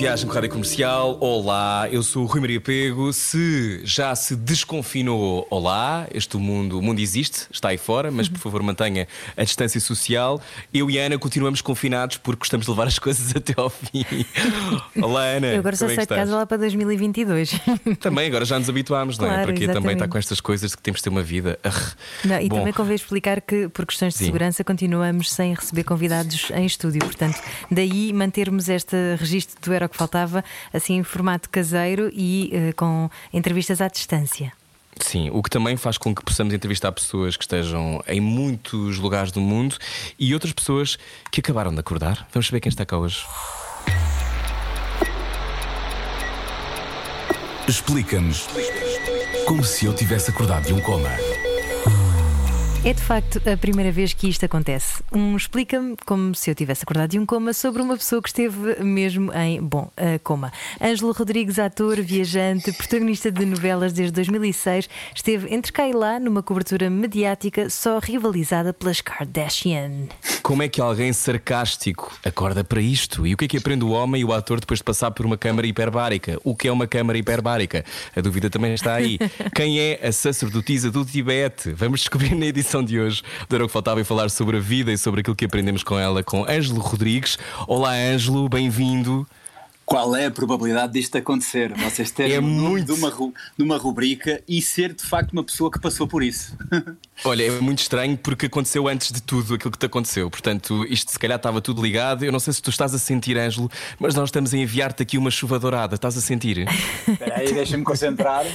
Viagem com a Rádio Comercial. Olá, eu sou o Rui Maria Pego. Se já se desconfinou, olá, este mundo, o mundo existe, está aí fora, mas por favor mantenha a distância social. Eu e a Ana continuamos confinados porque gostamos de levar as coisas até ao fim. Olá, Ana. Eu agora só é que de casa lá para 2022. Também, agora já nos habituámos, não é? Claro, Porque também está com estas coisas de que temos de ter uma vida. Não, e Bom, também convém explicar que, por questões de Sim. segurança, continuamos sem receber convidados em estúdio. Portanto, daí mantermos este registro do Era o que Faltava, assim em formato caseiro e eh, com entrevistas à distância. Sim, o que também faz com que possamos entrevistar pessoas que estejam em muitos lugares do mundo e outras pessoas que acabaram de acordar. Vamos saber quem está cá hoje. Explica-nos como se eu tivesse acordado de um coma. É de facto a primeira vez que isto acontece. Um explica-me como se eu tivesse acordado de um coma sobre uma pessoa que esteve mesmo em, bom, coma. Ângelo Rodrigues, ator, viajante, protagonista de novelas desde 2006, esteve entre cá e lá numa cobertura mediática só rivalizada pelas Kardashian. Como é que alguém sarcástico acorda para isto? E o que é que aprende o homem e o ator depois de passar por uma câmara hiperbárica? O que é uma câmara hiperbárica? A dúvida também está aí. Quem é a sacerdotisa do Tibete? Vamos descobrir na edição de hoje do Era o que Faltava e falar sobre a vida e sobre aquilo que aprendemos com ela, com Ângelo Rodrigues. Olá, Ângelo, bem-vindo. Qual é a probabilidade disto acontecer? Vocês terem É muito. de uma, ru- de uma rubrica e ser de facto uma pessoa que passou por isso. Olha, é muito estranho porque aconteceu antes de tudo aquilo que te aconteceu. Portanto, isto se calhar estava tudo ligado. Eu não sei se tu estás a sentir, Ângelo, mas nós estamos a enviar-te aqui uma chuva dourada. Estás a sentir? Espera aí, deixa-me concentrar.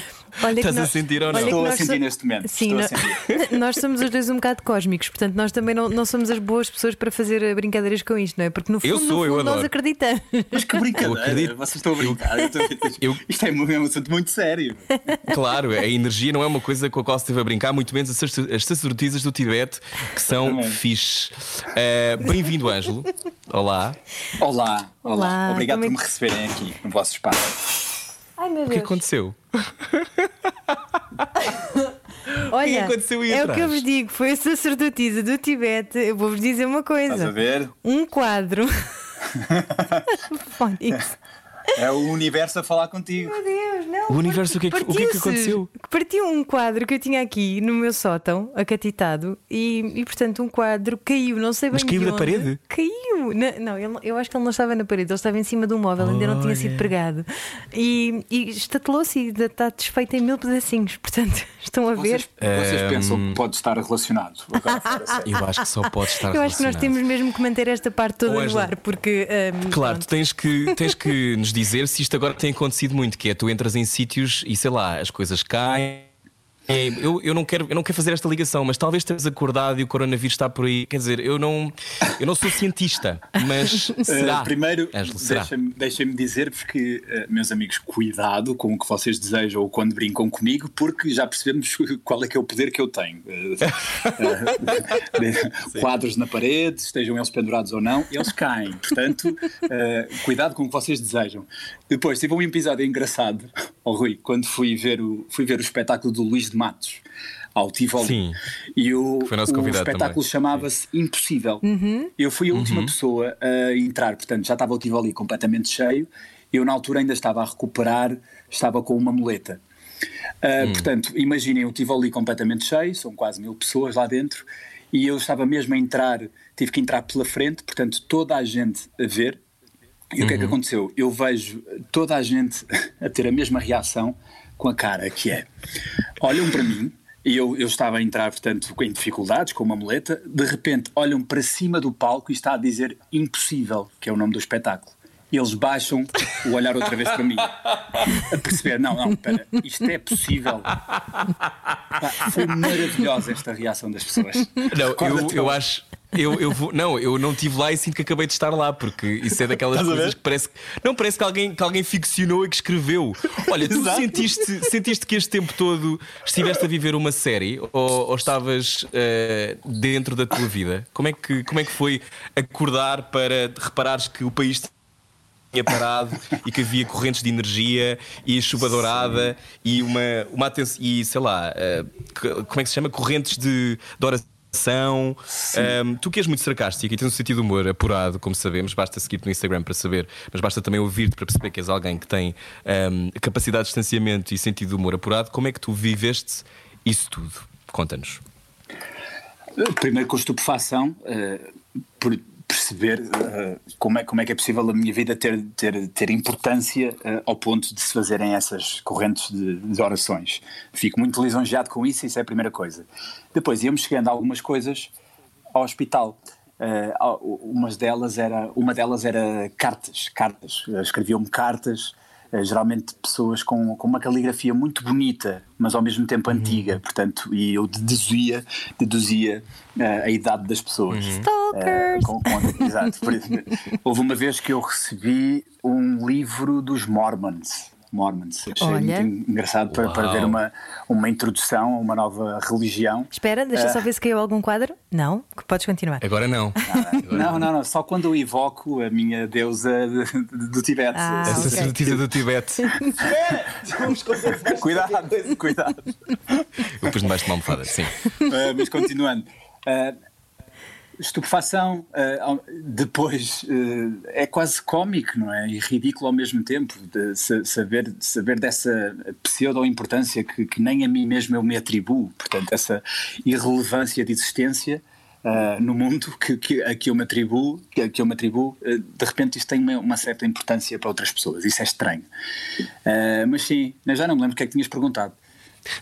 Olha Estás que a nós- sentir ou não? Estou a nós sentir so- neste momento, Sim, estou a nó- nós somos os dois um bocado cósmicos, portanto, nós também não, não somos as boas pessoas para fazer eh, brincadeiras com isto, não é? Porque no fundo, Eu no sou, eu fundo nós adoro. acreditamos. Mas que brincadeira, Eu acredito. vocês estão a brincar. Eu estou- eu- Isto é um é um assunto muito sério. Claro, a energia não é uma coisa com a qual se esteve a brincar, muito menos as sacer- as sacerdotisas do Tibete, que são fixe. Eh, Bem-vindo, Ângelo. Olá. Olá, olá. Olá, Obrigado como é por me receberem aqui no vosso espaço. Ai meu O que aconteceu? Olha, O que aconteceu aí é o que eu vos digo, foi a sacerdotisa do Tibete. Eu vou-vos dizer uma Estás a coisa: ver? um quadro. É o universo a falar contigo. Meu Deus, não. O universo, o que é que- o que é que aconteceu? Partiu um quadro que eu tinha aqui no meu sótão, acatitado, e, e portanto um quadro caiu, não sei bem Mas caiu de da parede? Caiu! Na- Não, ele- eu acho que ele não estava na parede, ele estava em cima de um móvel, ainda não tinha Olha. sido pregado. E, e estatelou-se e está desfeito em mil pedacinhos. Portanto, estão a ver? Vocês, vocês pensam que pode estar relacionado? Eu acho que só pode estar Eu acho que nós relacionado. temos mesmo que manter esta parte toda Oh, no ar, porque. hum, Claro, pronto. tu tens que, tens que nos dizer se isto agora tem acontecido muito, que é tu entras em sítios e sei lá, as coisas caem. É, Eu, eu, não quero, eu não quero fazer esta ligação, mas talvez tenhas acordado e o coronavírus está por aí. Quer dizer, eu não, eu não sou cientista, mas será? Uh, primeiro, deixem-me deixem dizer-vos que, uh, meus amigos, cuidado com o que vocês desejam ou quando brincam comigo, porque já percebemos qual é que é o poder que eu tenho. Uh, quadros na parede, estejam eles pendurados ou não, eles caem. Portanto, cuidado com o que vocês desejam. Depois, tive um episódio engraçado, oh, Rui, quando fui ver o, fui ver o espetáculo do Luís Matos. Ao Tivoli. Sim. E o, Que foi nosso o espetáculo chamava-se Impossível. Eu fui a última pessoa a entrar, portanto já estava o Tivoli completamente cheio. Eu, na altura, ainda estava a recuperar, estava com uma muleta. Uh, Portanto, imaginem o Tivoli completamente cheio, são quase mil pessoas lá dentro, e eu estava mesmo a entrar, tive que entrar pela frente, portanto, toda a gente a ver. E o que é que aconteceu? Eu vejo toda a gente a ter a mesma reação com a cara que é: olham para mim, e eu, eu estava a entrar, portanto, em dificuldades, com uma muleta, de repente olham para cima do palco e está a dizer impossível, que é o nome do espetáculo. Eles baixam o olhar outra vez para mim, a perceber: não, não, espera, isto é possível. Pá, foi maravilhosa esta reação das pessoas. Não, eu, eu acho. Eu, eu vou, não, eu não estive lá e sinto que acabei de estar lá, porque isso é daquelas coisas que parece não parece que alguém, que alguém ficcionou e que escreveu. Olha, tu sentiste, sentiste que este tempo todo estiveste a viver uma série ou, ou estavas uh, dentro da tua vida? Como é, que, como é que foi acordar para reparares que o país tinha parado e que havia correntes de energia e chuva dourada e uma, uma atenção e sei lá, uh, como é que se chama? Correntes de, de oração. Um, tu que és muito sarcástico e tens um sentido de humor apurado, como sabemos, basta seguir-te no Instagram para saber, mas basta também ouvir-te para perceber que és alguém que tem um, capacidade de distanciamento e sentido de humor apurado. Como é que tu viveste isso tudo? Conta-nos. Primeiro com estupefação, uh, por, perceber uh, como, é, como é que é possível a minha vida ter, ter, ter importância uh, ao ponto de se fazerem essas correntes de, de, orações. Fico muito lisonjeado com isso, isso é a primeira coisa. Depois íamos chegando a algumas coisas ao hospital. Uh, umas delas era, uma delas era cartas, cartas. Escreviam-me cartas geralmente pessoas com, com uma caligrafia muito bonita, mas ao mesmo tempo uhum. antiga, portanto, e eu deduzia, deduzia uh, a idade das pessoas. Uhum. Stalkers! Uh, com, com, exato. Houve uma vez que eu recebi um livro dos Mormons. Mormons. Achei Olha. muito engraçado para, para, ver uma, uma introdução a uma nova religião. Espera, deixa uh, só ver se caiu algum quadro. Não? Podes continuar. Agora não. Agora não, não, não. Só quando eu evoco a minha deusa do Tibete. Ah, a sacerdotisa do Tibete. cuidado, cuidado. Eu pus debaixo de uma almofada, sim. Uh, mas continuando. Uh, estupefação, uh, depois uh, é quase cómico, não é? E ridículo ao mesmo tempo, saber, saber dessa pseudo-importância que, que, nem a mim mesmo eu me atribuo, portanto, essa irrelevância de existência. Uh, no mundo que, que, a que eu me atribuo, que, que eu me atribuo de repente isso tem uma, uma, certa importância para outras pessoas, isso é estranho. mas sim, já não me lembro o que é que tinhas perguntado.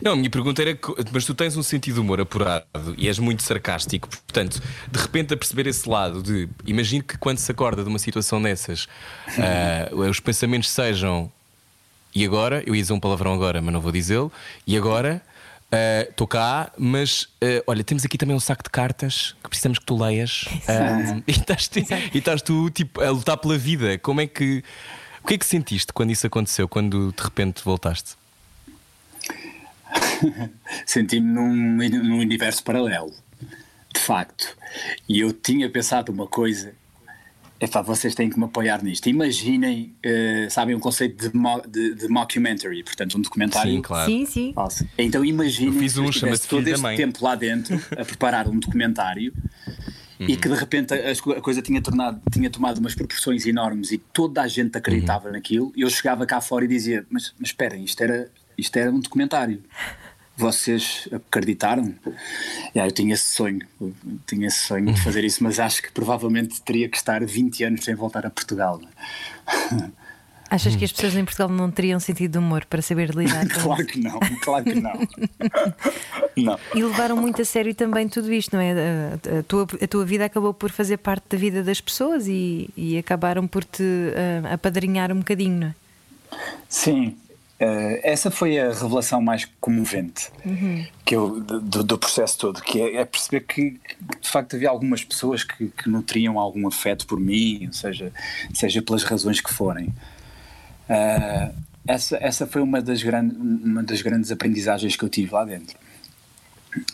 Não, a minha pergunta era: mas tu tens um sentido de humor apurado e és muito sarcástico, portanto, de repente a perceber esse lado de. Imagino que quando se acorda de uma situação dessas, uh, os pensamentos sejam. E agora? Eu ia dizer um palavrão agora, mas não vou dizê-lo. E agora? Estou uh, cá, mas uh, olha, temos aqui também um saco de cartas que precisamos que tu leias. e, estás, e estás tu tipo, a lutar pela vida. Como é que. O que é que sentiste quando isso aconteceu, quando de repente voltaste? senti-me num, num universo paralelo, de facto. E eu tinha pensado uma coisa Epá, vocês têm que me apoiar nisto. Imaginem, uh, sabem, um conceito de, mo de, de, mockumentary, portanto, um documentário. Sim, claro. Sim, sim. Falso. Então imaginem eu fiz um, que todo este tempo lá dentro a preparar um documentário uhum. e que de repente a, a, coisa tinha, tornado, tinha tomado umas proporções enormes e toda a gente acreditava uhum. naquilo. E eu chegava cá fora e dizia: Mas, mas esperem, isto era, isto era um documentário vocês acreditaram? Yeah, eu tinha esse sonho, tinha esse sonho de fazer isso, mas acho que provavelmente teria que estar 20 anos sem voltar a Portugal. Achas que as pessoas em Portugal não teriam sentido de humor para saber lidar com Claro que não, claro que não. não. E levaram muito a sério também tudo isto, não é? A, a, tua, a tua vida acabou por fazer parte da vida das pessoas e, e acabaram por te uh, apadrinhar um bocadinho, não é? Sim, Uh, essa foi a revelação mais comovente uhum. que eu, do, do, processo todo, que é, é, perceber que de facto havia algumas pessoas que, que nutriam algum afeto por mim, seja, seja pelas razões que forem. Uh, essa, essa foi uma das, grande, uma das grandes aprendizagens que eu tive lá dentro.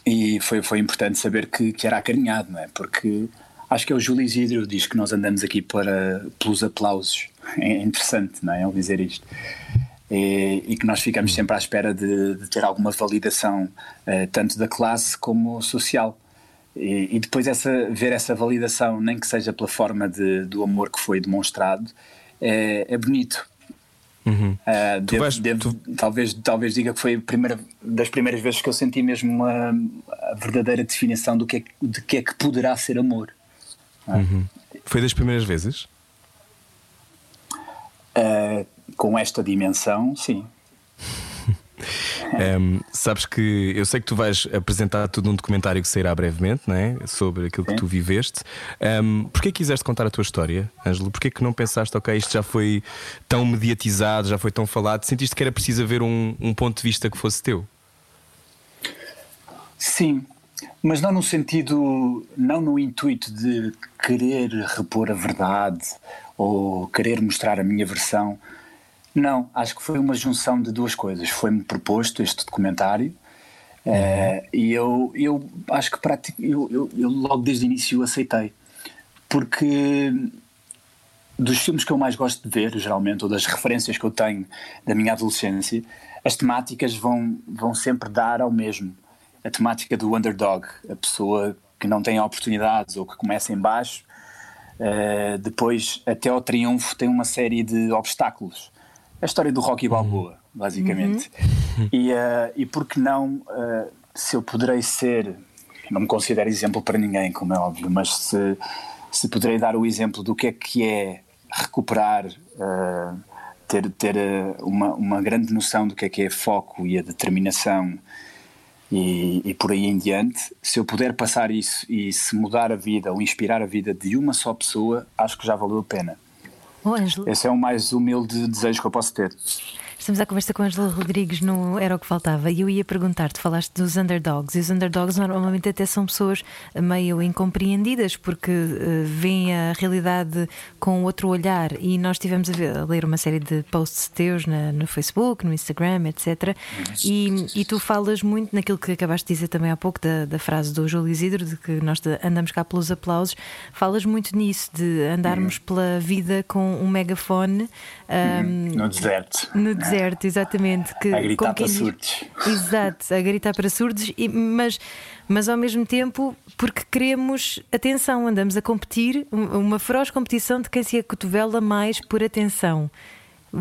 E foi, foi importante saber que, que era acarinhado, não é? Porque acho que é o Júlio Isidro diz que nós andamos aqui para, pelos aplausos. É interessante, não é? Ele dizer isto e, e que nós ficamos sempre à espera de, de ter alguma validação, uh, tanto da classe como social. E, e, depois essa, ver essa validação, nem que seja pela forma de, do amor que foi demonstrado, é, é bonito. Uhum. Uh, devo, vais, devo, tu... talvez, talvez diga que foi primeira, das primeiras vezes que eu senti mesmo uma, a verdadeira definição do que é, de que é que poderá ser amor. Uhum. Foi das primeiras vezes? Uh, com esta dimensão, sim. Um, sabes que eu sei que tu vais apresentar tudo num documentário que sairá brevemente, não é? Sobre aquilo Sim. que tu viveste. Um, Porquê quiseste contar a tua história, Ângelo? Porquê que não pensaste, ok, isto já foi tão mediatizado, já foi tão falado? Sentiste que era preciso haver um, um ponto de vista que fosse teu? Sim. mas não no sentido, não no intuito de querer repor a verdade ou querer mostrar a minha versão. Não, acho que foi uma junção de duas coisas. Foi-me proposto este documentário uhum. uh, e eu, eu acho que pratico, eu, eu, eu logo desde o início aceitei. Porque dos filmes que eu mais gosto de ver, geralmente, ou das referências que eu tenho da minha adolescência, as temáticas vão, vão sempre dar ao mesmo. A temática do underdog, a pessoa que não tem oportunidades ou que começa em baixo, uh, depois até ao triunfo tem uma série de obstáculos. A história do Rocky Balboa, basicamente. Uhum. E, uh, e por que não, uh, se eu poderei ser, não me considero exemplo para ninguém, como é óbvio, mas se, se poderei dar o exemplo do que é que é recuperar, uh, ter, ter uma, uma grande noção do que é que é foco e a determinação e, e, por aí em diante, se eu puder passar isso e se mudar a vida ou inspirar a vida de uma só pessoa, acho que já valeu a pena. Oh, Esse é o mais humilde desejo que eu posso ter. Estamos à conversa com Angela Rodrigues no Era o que Faltava e eu ia perguntar-te, falaste dos underdogs e os underdogs normalmente até são pessoas meio incompreendidas porque uh, veem a realidade com outro olhar e nós tivemos a, ver, a ler uma série de posts teus na, no Facebook, no Instagram, etc. E, e, tu falas muito naquilo que acabaste de dizer também há pouco da, da frase do Júlio Isidro de que nós andamos cá pelos aplausos, falas muito nisso de andarmos uhum. pela vida com um megafone um, no deserto. No deserto Certo, exatamente. Que, a gritar para surdos. Exato, a gritar para surdos, e, mas, mas ao mesmo tempo porque queremos atenção, andamos a competir, uma feroz competição de quem se acotovela mais por atenção.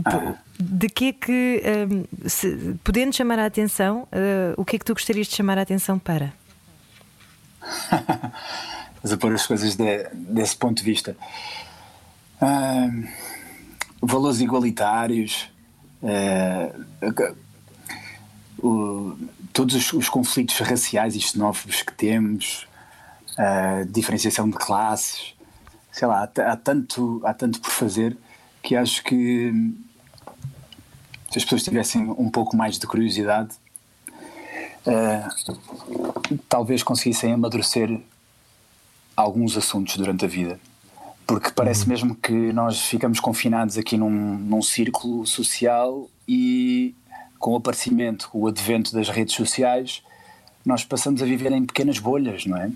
Ah. De que é que, um, se, podendo chamar a atenção, uh, o que é que tu gostarias de chamar a atenção para? Mas a pôr as coisas de, desse ponto de vista. Uh, valores igualitários, o, todos os, os, conflitos raciais e xenófobos que temos, a diferenciação de classes, sei lá, há, há, tanto, há tanto por fazer que acho que se as pessoas tivessem um pouco mais de curiosidade, uh, talvez conseguissem amadurecer alguns assuntos durante a vida porque parece uhum. mesmo que nós ficamos confinados aqui num, num círculo social e com o aparecimento, o advento das redes sociais, nós passamos a viver em pequenas bolhas, não é?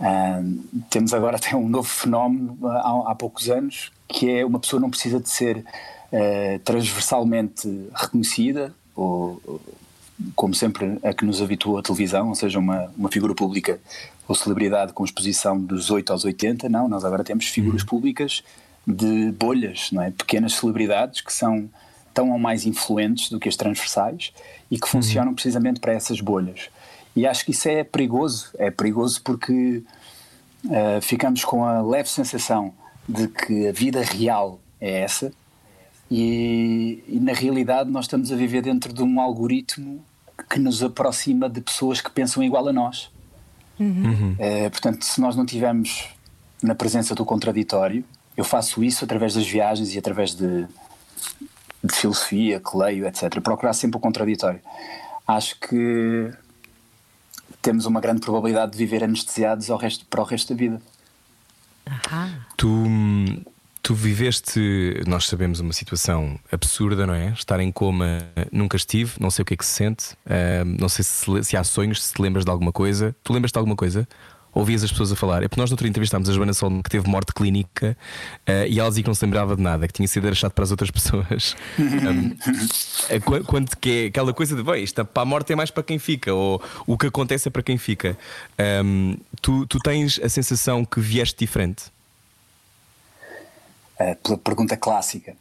Uh, temos agora até um novo fenómeno há, há, poucos anos que é uma pessoa não precisa de ser uh, transversalmente reconhecida ou, como sempre a que nos habituou a televisão, ou seja, uma, uma figura pública ou celebridade com exposição dos 8 aos 80, não, nós agora temos figuras uhum. públicas de bolhas, não é? pequenas celebridades que são tão ou mais influentes do que as transversais e que uhum. funcionam precisamente para essas bolhas. E acho que isso é perigoso, é perigoso porque uh, ficamos com a leve sensação de que a vida real é essa e, e, na realidade nós estamos a viver dentro de um algoritmo que nos aproxima de pessoas que pensam igual a nós. Uhum. É, portanto, se nós não tivermos na presença do contraditório, eu faço isso através das viagens e através de, de filosofia, que leio, etc. Procurar sempre o contraditório. Acho que temos uma grande probabilidade de viver anestesiados ao resto, para o resto da vida. Tu Tu viveste, nós sabemos, uma situação absurda, não é? Estar em coma, nunca estive, não sei o que é que se sente, uh, não sei se, se há sonhos, se te lembras de alguma coisa. Tu lembras de alguma coisa? Ouvias as pessoas a falar? É porque nós, no outro entrevistámos a Joana Sol, que teve morte clínica, uh, e ela dizia que não se lembrava de nada, que tinha sido achado para as outras pessoas. um, quando que é aquela coisa de, bem, isto para a morte é mais para quem fica, ou o que acontece é para quem fica. Um, tu, tu tens a sensação que vieste diferente? Uh, pela pergunta clássica.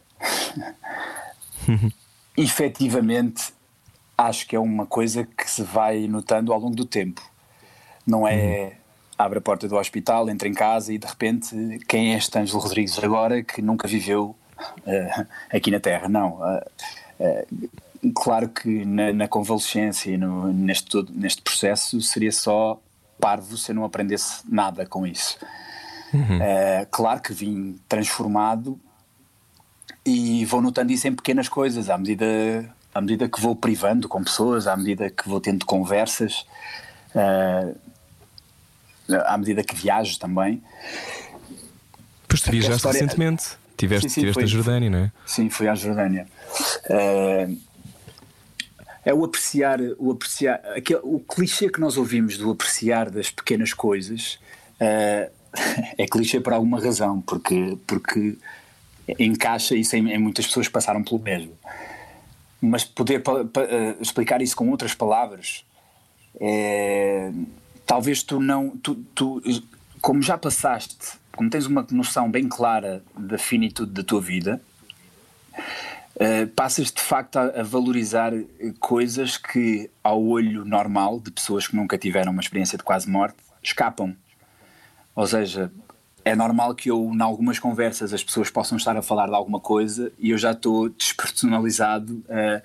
Efetivamente, acho que é uma coisa que se vai notando ao longo do tempo. Não é uhum. abre a porta do hospital, entra em casa e de repente quem é este Ângelo Rodrigues agora que nunca viveu uh, aqui na Terra? Não. Uh, claro que na, na convalescência e no, neste, todo, neste processo seria só parvo se eu não aprendesse nada com isso. Uhum. Uh, claro que vim transformado e vou notando isso em pequenas coisas, à medida, à medida que vou privando com pessoas, à medida que vou tendo conversas. Uh, à medida que viajo também. Pois tu viajaste história... recentemente. Tiveste, sim, sim, tiveste foi, a Jordânia, não é? Sim, fui à Jordânia. Uh, é o apreciar, o apreciar, aquele, o clichê que nós ouvimos do apreciar das pequenas coisas uh, é clichê por alguma razão, porque, porque encaixa isso em, em muitas pessoas passaram pelo mesmo. Mas poder pa, pa, uh, explicar isso com outras palavras, é, talvez tu não, tu, tu, como já passaste como tens uma noção bem clara da finitude da tua vida, uh, passas de facto a, a, valorizar coisas que, ao olho normal de pessoas que nunca tiveram uma experiência de quase morte, escapam. Ou seja, é normal que eu, em algumas conversas, as pessoas possam estar a falar de alguma coisa e eu já estou despersonalizado, uh,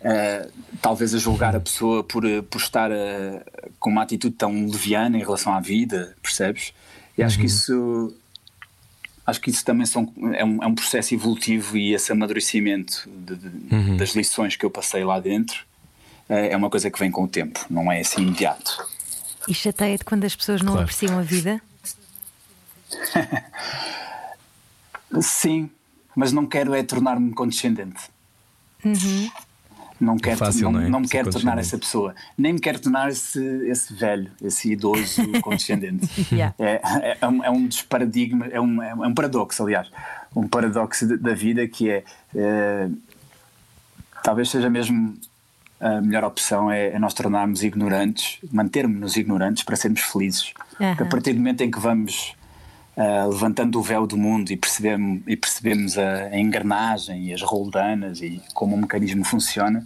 uh, talvez a julgar a pessoa por, por estar com uma atitude tão leviana em relação à vida, percebes? E acho uhum. que isso acho que isso também são, é, um, é um processo evolutivo e esse amadurecimento de, de, uhum. das lições que eu passei lá dentro é, é uma coisa que vem com o tempo, não é assim imediato. E chateia-te quando as pessoas não claro. apreciam a vida? Sim, mas não quero é tornar-me condescendente. Uhum. Não quero, é fácil, não, não, é? não me quero tornar essa pessoa, nem me quero tornar esse, esse velho, esse idoso condescendente. yeah. é, é, é, um, é um dos paradigmas, é um, é um paradoxo, aliás, um paradoxo da vida que é, é talvez seja mesmo a melhor opção é, é nós tornarmos ignorantes, mantermos-nos ignorantes para sermos felizes. Uhum. Porque a partir do momento em que vamos uh, levantando o véu do mundo e percebemos, e percebemos a, a engrenagem e as roldanas e como o mecanismo funciona,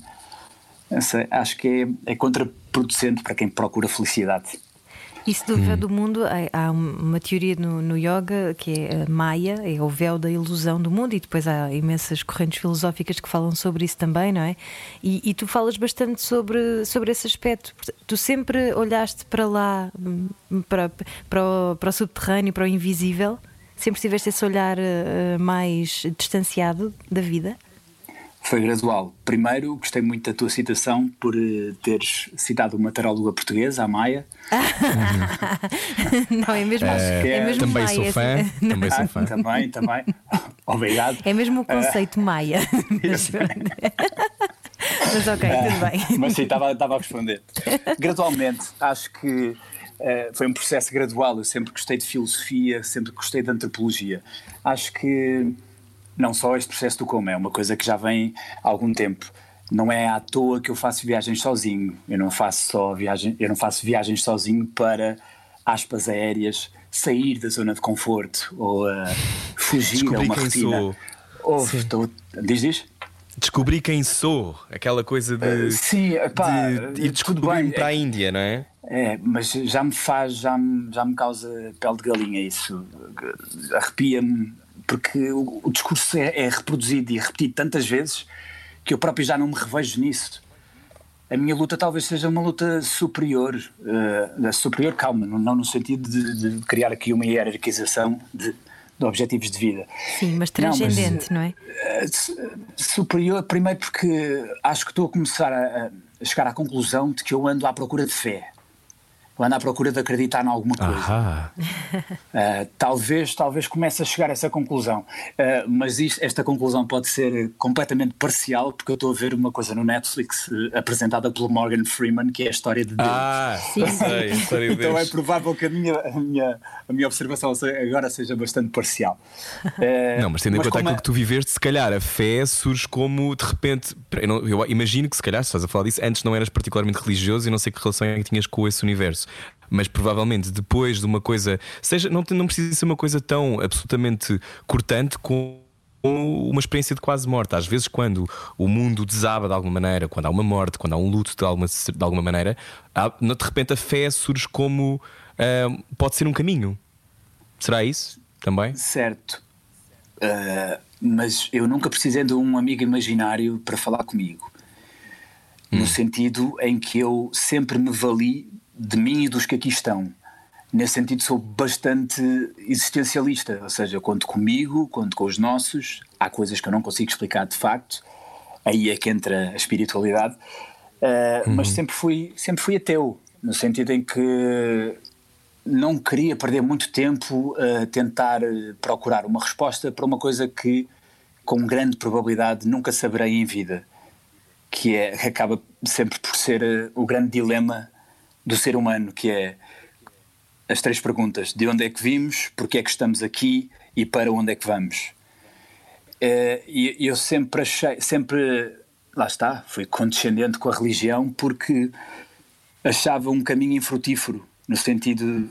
acho que é, é contraproducente para quem procura felicidade. Isso do véu hum. do mundo, há uma teoria no, no yoga que é a Maya, é o véu da ilusão do mundo, e depois há imensas correntes filosóficas que falam sobre isso também, não é? E, e tu falas bastante sobre, sobre esse aspecto. Tu sempre olhaste para lá, hum, para, para, o, para o subterrâneo, para o invisível? Sempre tiveste esse olhar uh, mais distanciado da vida? Foi gradual. Primeiro, gostei muito da tua citação por uh, teres citado uma taróloga portuguesa, a Maia. não, é mesmo, é, é mesmo também Maia. Sou fã, também sou fã. também, também. Obrigado. É mesmo o conceito uh, Maia. Mas, mas ok, tudo bem. Mas sim, estava, estava a responder. Gradualmente, acho que Uh, foi um processo gradual. Eu sempre gostei de filosofia, sempre gostei de antropologia. Acho que não só este processo do como, é uma coisa que já vem há algum tempo. Não é à toa que eu faço viagens sozinho. Eu não faço só viagem, eu não faço viagens sozinho para aspas aéreas sair da zona de conforto ou uh, fugir Descobri a uma rotina. Sou. Ou, estou, diz, diz? Descobri quem sou, aquela coisa de, uh, sim, epá, de ir descobrir para a Índia, não é? É, mas já me faz, já me, já me causa pele de galinha isso. Arrepia-me porque o, o discurso é, é, reproduzido e repetido tantas vezes que eu próprio já não me revejo nisso. A minha luta talvez seja uma luta superior, uh, superior, calma, não, no sentido de, de, criar aqui uma hierarquização de, de, objetivos de vida. Sim, mas transcendente, não, mas, não é? Uh, superior, primeiro porque acho que estou a começar a, a chegar à conclusão de que eu ando à procura de fé anda à procura de acreditar em alguma coisa. Uh, talvez, talvez comece a chegar a essa conclusão. Uh, mas isto, esta conclusão pode ser completamente parcial, porque eu estou a ver uma coisa no Netflix uh, apresentada pelo Morgan Freeman, que é a história de Deus. Ah, sim, sei, a história de Então é provável que a minha, a minha, a minha observação agora seja bastante parcial. não, mas tendo em conta aquilo é... que tu viveste, se calhar a fé surge como de repente. Eu, não, eu imagino que se calhar, se estás a falar disso, antes não eras particularmente religioso e não sei que relação é que tinhas com esse universo mas provavelmente depois de uma coisa, seja, não, não precisa ser uma coisa tão absolutamente cortante como uma experiência de quase morte. Às vezes, quando o mundo desaba de alguma maneira, quando há uma morte, quando há um luto de alguma, de alguma maneira, há, de repente a fé surge como uh, pode ser um caminho. Será isso também? Certo. Uh, mas eu nunca precisei de um amigo imaginário para falar comigo. Hum. No sentido em que eu sempre me vali de mim e dos que aqui estão. Nesse sentido, sou bastante existencialista, ou seja, conto comigo, conto com os nossos. Há coisas que eu não consigo explicar de facto, aí é que entra a espiritualidade, uh, uhum. mas sempre fui, sempre fui ateu, no sentido em que não queria perder muito tempo a tentar procurar uma resposta para uma coisa que, com grande probabilidade, nunca saberei em vida, que é acaba sempre por ser eh, o grande dilema do ser humano, que é as três perguntas: de onde é que vimos, porque é que estamos aqui e para onde é que vamos. Eh, e eu sempre achei, sempre, lá está, fui condescendente com a religião porque achava um caminho infrutífero, no sentido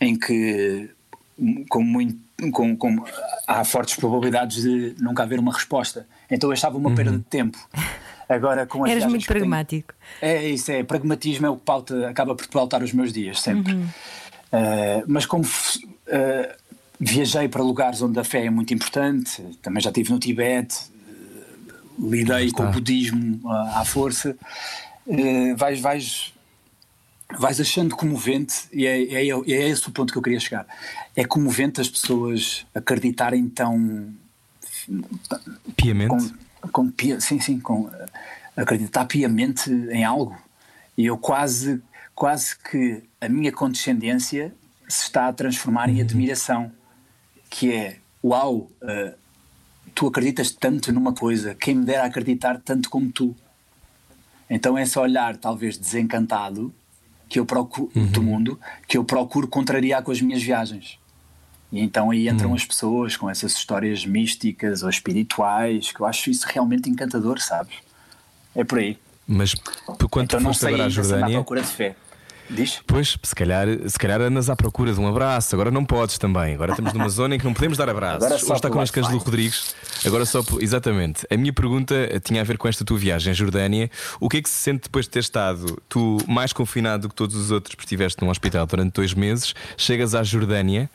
em que com muito, com, com, há fortes probabilidades de nunca haver uma resposta. Então eu achava uma uhum. perda de tempo. Agora com as Eras muito pragmático. Tenho, é isso, é. Pragmatismo é o que pauta, acaba por pautar os meus dias, sempre. Uhum. Uh, mas como uh, viajei para lugares onde a fé é muito importante, também já estive no Tibete, uh, lidei com o budismo à força, vais, vais vais achando comovente, e é, é, é esse o ponto que eu queria chegar. É comovente as pessoas acreditarem tão. Piamente? Com, com sim, sim, com, acreditar piamente em algo. E eu quase, quase que a minha condescendência se está a transformar em uhum. admiração. Que é, uau, uh, tu acreditas tanto numa coisa, quem me dera acreditar tanto como tu. Então esse olhar, talvez desencantado, que eu procuro uhum. do mundo que eu procuro contrariar com as minhas viagens. E então aí entram uhum. as pessoas com essas histórias místicas ou espirituais, que eu acho isso realmente encantador, sabes? É por aí. Mas quando então, tu foste agora à Jordânia. procura de fé. Diz? Pois, se calhar, se calhar andas à procura de um abraço, agora não podes também. Agora estamos numa zona em que não podemos dar abraços. Agora Hoje está connosco Ângelo Rodrigues. Agora só. Exatamente. A minha pergunta tinha a ver com esta tua viagem à Jordânia. O que é que se sente depois de ter estado tu mais confinado do que todos os outros, porque estiveste num hospital durante dois meses, chegas à Jordânia.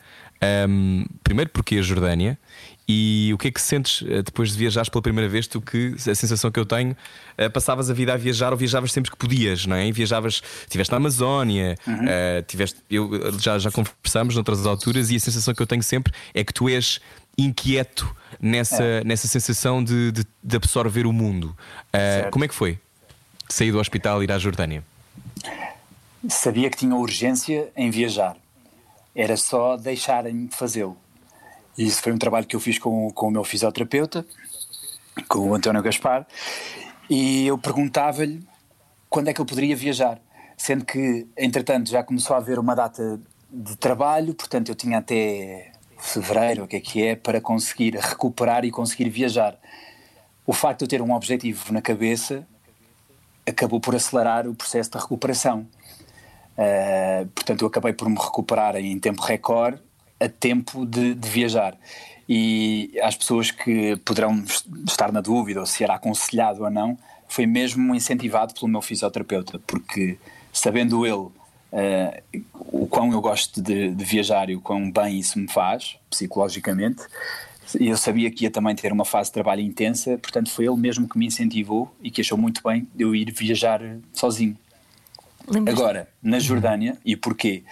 Um, primeiro, porque a Jordânia? E o que é que sentes eh, depois de viajares pela primeira vez? Tu que a sensação que eu tenho, eh, passavas a vida a viajar ou viajavas sempre que podias, não é? E viajavas, estiveste na Amazónia, uhum. uh, tiveste, eu, já, já conversamos noutras alturas, e a sensação que eu tenho sempre é que tu és inquieto nessa, é. nessa sensação de, de, de, absorver o mundo. Uh, como é que foi sair do hospital e ir à Jordânia? Sabia que tinha urgência em viajar, era só deixarem-me fazê-lo e isso foi um trabalho que eu fiz com, com o meu fisioterapeuta, com o António Gaspar, e eu perguntava-lhe quando é que eu poderia viajar, sendo que, entretanto, já começou a haver uma data de trabalho, portanto eu tinha até fevereiro, o que é que é, para conseguir recuperar e conseguir viajar. O facto de eu ter um objetivo na cabeça acabou por acelerar o processo de recuperação. Uh, portanto, eu acabei por me recuperar em tempo recorde a tempo de, de viajar. E as pessoas que poderão estar na dúvida ou se era aconselhado ou não, foi mesmo incentivado pelo meu fisioterapeuta, porque sabendo ele uh, o quão eu gosto de, de, viajar e o quão bem isso me faz, psicologicamente, eu sabia que ia também ter uma fase de trabalho intensa, portanto foi ele mesmo que me incentivou e que achou muito bem eu ir viajar sozinho. Agora, na Jordânia, e porquê?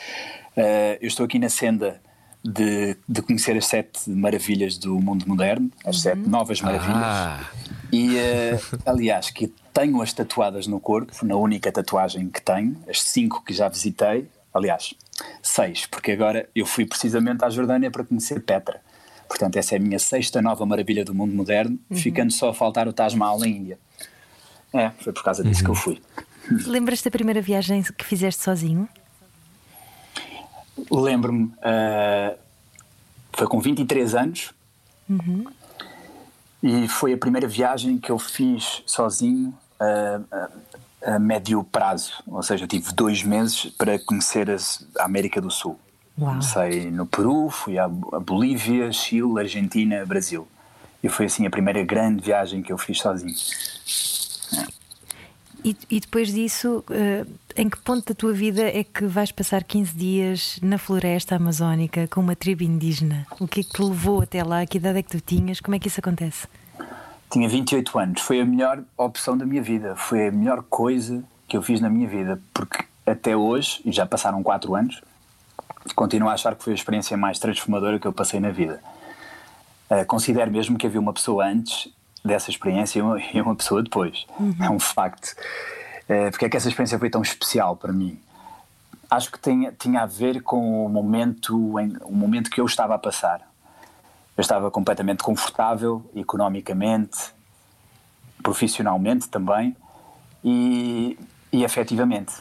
Uh, eu estou aqui na senda de, de conhecer as sete maravilhas do mundo moderno, as uhum. sete novas maravilhas. Ah. E, uh, aliás, que tenho-as tatuadas no corpo, na única tatuagem que tenho, as cinco que já visitei, aliás, seis, porque agora eu fui precisamente à Jordânia para conhecer Petra. Portanto, essa é a minha sexta nova maravilha do mundo moderno, uhum. ficando só a faltar o Taj Mahal na Índia. É, foi por causa disso uhum. que eu fui. Lembras-te da primeira viagem que fizeste sozinho? Lembro-me, uh, foi com 23 anos uhum. e foi a primeira viagem que eu fiz sozinho a, a, a médio prazo, ou seja, tive dois meses para conhecer a América do Sul. Uau. Comecei no Peru, fui a Bolívia, Chile, Argentina, Brasil. E foi assim a primeira grande viagem que eu fiz sozinho. E, e, depois disso, uh, em que ponto da tua vida é que vais passar 15 dias na floresta amazónica com uma tribo indígena? O que é que te levou até lá? Que idade é que tu tinhas? Como é que isso acontece? Tinha 28 anos. Foi a melhor opção da minha vida. Foi a melhor coisa que eu fiz na minha vida. Porque até hoje, e já passaram 4 anos, continuo a achar que foi a experiência mais transformadora que eu passei na vida. Uh, considero mesmo que havia uma pessoa antes dessa experiência e uma, e uma pessoa depois. Uhum. É um facto. É, porque é que essa experiência foi tão especial para mim? acho que tinha, tinha a ver com o momento, em, o momento que eu estava a passar. Eu estava completamente confortável, economicamente, profissionalmente também e, e afetivamente.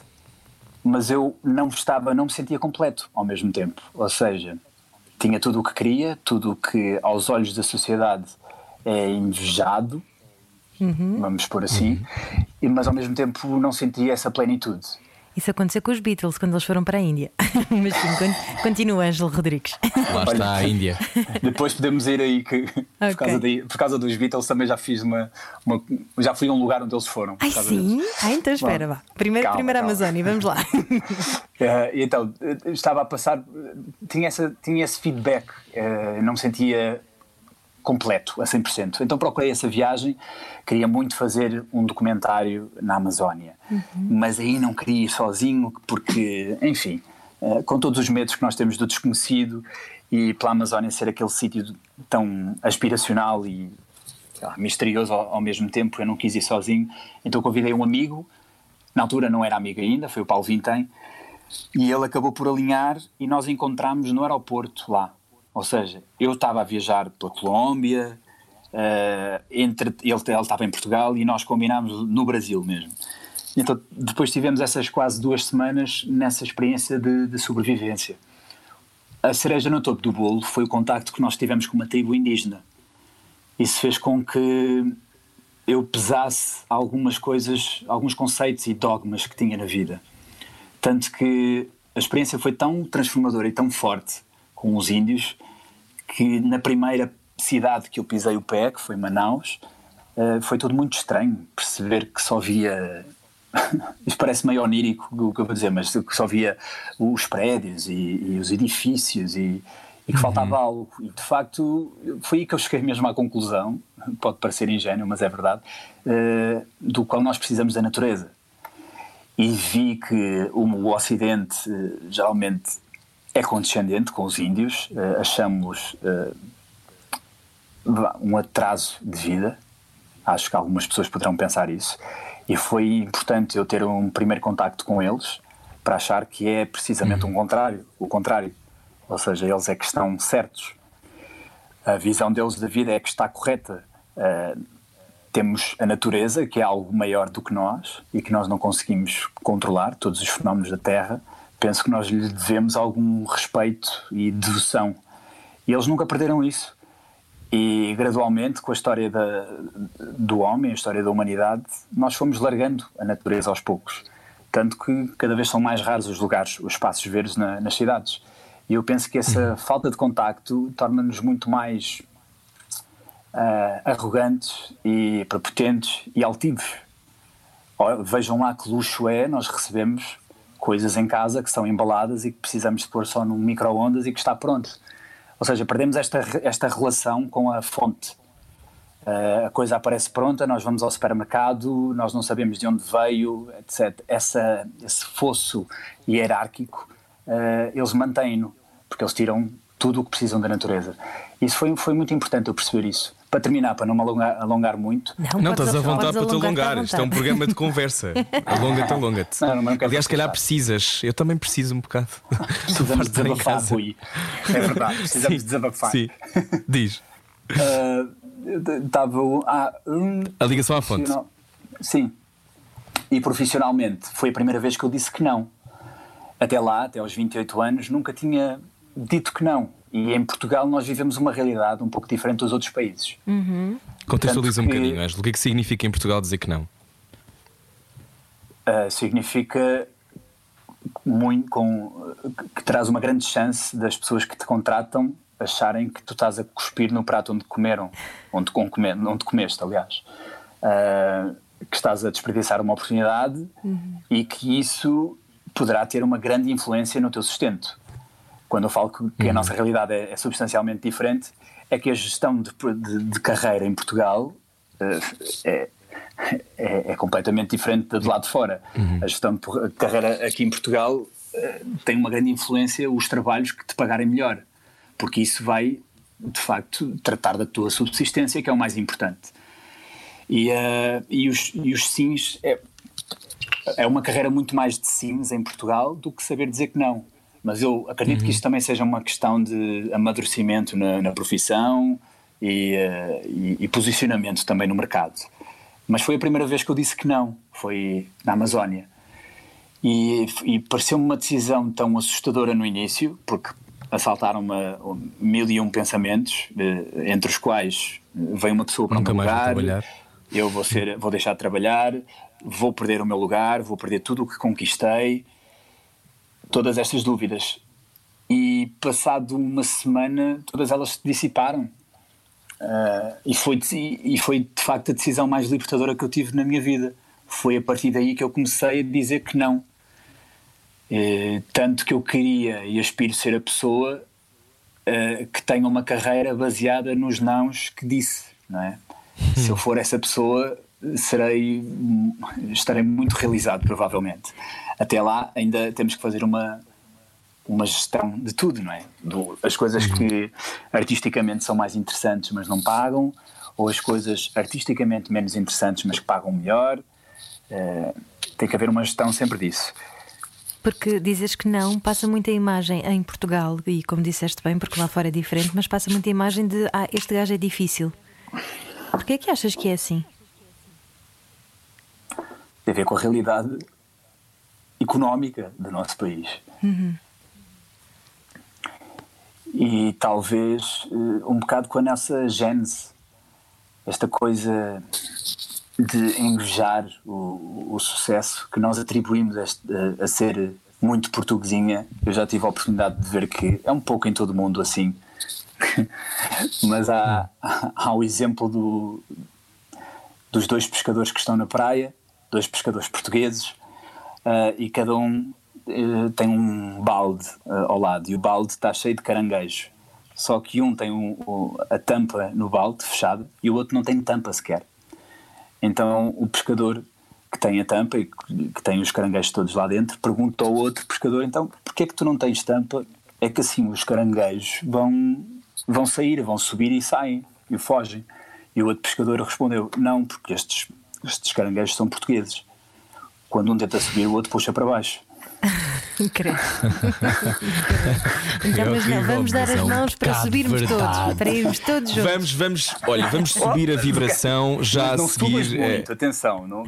Mas eu não estava, não me sentia completo ao mesmo tempo. Ou seja, tinha tudo o que queria, tudo o que aos olhos da sociedade é invejado, uhum. vamos por assim, uhum. mas ao mesmo tempo não sentia essa plenitude. Isso aconteceu com os Beatles quando eles foram para a Índia. Mas sim, continua, Ângelo Rodrigues. Lá está a Índia. Depois podemos ir aí que okay. por, causa de, por causa dos Beatles também já fiz uma, uma, Já fui a um lugar onde eles foram. Ai sim? Ah, então espera, Bom, vá. Primeiro, calma, primeiro calma. Amazônia, vamos lá. Uh, então, estava a passar, tinha, essa, tinha esse feedback, uh, não me sentia completo, a 100%. Então procurei essa viagem, queria muito fazer um documentário na Amazónia, uhum. mas aí não queria ir sozinho, porque, enfim, uh, com todos os medos que nós temos do desconhecido e pela Amazónia ser aquele sítio tão aspiracional e lá, misterioso ao, ao, mesmo tempo, eu não quis ir sozinho, então convidei um amigo, na altura não era amigo ainda, foi o Paulo Vintém, e ele acabou por alinhar e nós encontramos no aeroporto lá, ou seja, eu estava a viajar pela Colômbia, uh, entre, ele, ele estava em Portugal e nós combinámos no Brasil mesmo. Então, depois tivemos essas quase duas semanas nessa experiência de, de sobrevivência. A cereja no topo do bolo foi o contacto que nós tivemos com uma tribo indígena. Isso fez com que eu pesasse algumas coisas, alguns conceitos e dogmas que tinha na vida. Tanto que a experiência foi tão transformadora e tão forte com os índios, que na primeira cidade que eu pisei o pé, que foi Manaus, uh, foi tudo muito estranho perceber que só via. Isto parece meio onírico o que eu vou dizer, mas que só via os prédios e, e os edifícios e, e que uhum. faltava algo. E de facto foi aí que eu cheguei mesmo à conclusão, pode parecer ingênuo, mas é verdade, uh, do qual nós precisamos da natureza. E vi que o, Ocidente uh, geralmente é condescendente com os índios, uh, achamos uh, um atraso de vida. Acho que algumas pessoas poderão pensar isso. E foi importante eu ter um primeiro contacto com eles para achar que é precisamente uhum. um contrário, o contrário. Ou seja, eles é que estão certos. A visão deles da vida é que está correta. Uh, temos a natureza, que é algo maior do que nós e que nós não conseguimos controlar, todos os fenómenos da Terra penso que nós lhe devemos algum respeito e devoção. E eles nunca perderam isso. E gradualmente, com a história da, do homem, a história da humanidade, nós fomos largando a natureza aos poucos. Tanto que cada vez são mais raros os lugares, os espaços verdes na, nas cidades. E eu penso que essa falta de contacto torna-nos muito mais uh, arrogantes e prepotentes e altivos. Vejam lá que luxo é, nós recebemos coisas em casa que estão embaladas e que precisamos de pôr só num micro-ondas e que está pronto. Ou seja, perdemos esta, esta relação com a fonte. Uh, a coisa aparece pronta, nós vamos ao supermercado, nós não sabemos de onde veio, etc. Essa, esse fosso hierárquico, uh, eles mantêm-no, porque eles tiram tudo o que precisam da natureza. Isso foi, foi muito importante eu perceber isso. Para terminar, para não me alongar, alongar muito. Não, não estás à vontade para te alongar. Isto é um programa de conversa. Alonga-te, alonga-te. Aliás, se calhar precisas. Eu também preciso um bocado. Precisamos de desabafar, Rui. É verdade, precisamos sim, desabafar. Sim. Diz. Estava. Uh, ah, um, a ligação à fonte. Sim. E profissionalmente, foi a primeira vez que eu disse que não. Até lá, até aos 28 anos, nunca tinha dito que não. E em Portugal nós vivemos uma realidade um pouco diferente dos outros países. Uhum. Contextualiza um que, bocadinho, Ângelo. O que é que significa em Portugal dizer que não? Uh, significa muito com, que traz uma grande chance das pessoas que te contratam acharem que tu estás a cuspir no prato onde comeram, onde, onde comeste, aliás. Uh, que estás a desperdiçar uma oportunidade uhum. e que isso poderá ter uma grande influência no teu sustento quando eu falo que, que a uhum. nossa realidade é, é, substancialmente diferente, é que a gestão de, de, de carreira em Portugal uh, é, é, é, completamente diferente da do lado de fora. Uhum. A gestão de carreira aqui em Portugal uh, tem uma grande influência os trabalhos que te pagarem melhor, porque isso vai, de facto, tratar da tua subsistência, que é o mais importante. E, uh, e, os, e os sims, é, é uma carreira muito mais de sims em Portugal do que saber dizer que não. Mas eu acredito uhum. que isto também seja uma questão de amadurecimento na, na profissão e, uh, e, e, posicionamento também no mercado. Mas foi a primeira vez que eu disse que não, foi na Amazónia. E, e pareceu-me uma decisão tão assustadora no início, porque assaltaram-me mil e um pensamentos, eh, entre os quais vem uma pessoa para Nunca um lugar, eu vou, ser, vou deixar de trabalhar, vou perder o meu lugar, vou perder tudo o que conquistei, todas estas dúvidas. E passado uma semana, todas elas se dissiparam. Uh, e, foi, e foi de facto a decisão mais libertadora que eu tive na minha vida. Foi a partir daí que eu comecei a dizer que não. Uh, tanto que eu queria e aspiro ser a pessoa uh, que tenha uma carreira baseada nos nãos que disse, não é? Se eu for essa pessoa, serei estarei muito realizado provavelmente. Até lá ainda temos que fazer uma uma gestão de tudo, não é? Do, as coisas que artisticamente são mais interessantes, mas não pagam, ou as coisas artisticamente menos interessantes, mas que pagam melhor. Uh, tem que haver uma gestão sempre disso. Porque dizes que não, passa muita imagem em Portugal, e como disseste bem, porque lá fora é diferente, mas passa muita imagem de ah, este gajo é difícil. Porquê é que achas que é assim? Tem a ver com a realidade económica do nosso país. Uhum. E talvez uh, um bocado com a nossa gênese, esta coisa de invejar o, o sucesso que nós atribuímos a, a, a, ser muito portuguesinha. Eu já tive a oportunidade de ver que é um pouco em todo o mundo assim. Mas há, há o exemplo do, dos dois pescadores que estão na praia, dois pescadores portugueses, uh, e cada um uh, tem um balde uh, ao lado, e o balde está cheio de caranguejo. Só que um tem um, a tampa no balde fechada e o outro não tem tampa sequer. Então o pescador que tem a tampa e que tem os caranguejos todos lá dentro pergunta ao outro pescador: então porquê é que tu não tens tampa? É que assim os caranguejos vão vão sair, vão subir e saem e fogem. E o outro pescador respondeu: Não, porque estes, estes caranguejos são portugueses. Quando um tenta subir, o outro puxa para baixo. Incrível. então, mas não, vamos dar as mãos para subirmos todos, para irmos todos juntos. Vamos, vamos, olha, vamos subir a vibração já não, a seguir. É, muito, atenção. Não,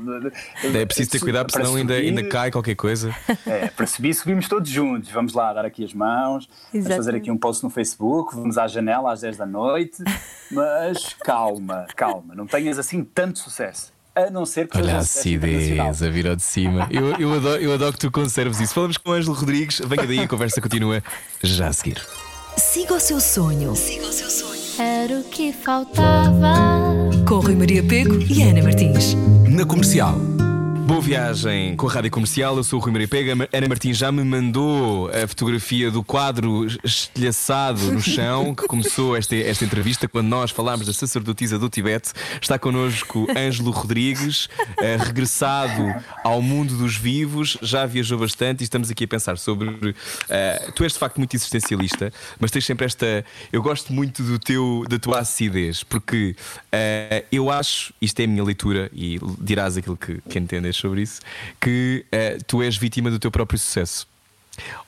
é preciso ter cuidado, porque senão ainda, ainda cai qualquer coisa. É, para subir, subimos todos juntos. Vamos lá dar aqui as mãos, vamos fazer aqui um post no Facebook, vamos à janela às 10 da noite, mas calma, calma, não tenhas assim tanto sucesso a não ser que Olha a acidez a vir ao de cima. Eu, eu, adoro, eu adoro que tu conserves isso. Falamos com o Ângelo Rodrigues. Venha daí, a conversa continua já a seguir. Siga o seu sonho. Siga o seu sonho. Era o que faltava. Com Rui Maria Pego e Ana Martins. Na comercial. Boa viagem com a Rádio Comercial, eu sou o Rui Maria Pega. Ana Martins já me mandou a fotografia do quadro estilhaçado no chão que começou esta, esta entrevista quando nós falámos da sacerdotisa do Tibete. Está connosco Ângelo Rodrigues, uh, regressado ao mundo dos vivos, já viajou bastante e estamos aqui a pensar sobre. Uh, tu és de facto muito existencialista, mas tens sempre esta. Eu gosto muito do teu, da tua acidez, porque uh, eu acho, isto é a minha leitura e dirás aquilo que, que entendes sobre isso, que uh, tu és vítima do teu próprio sucesso.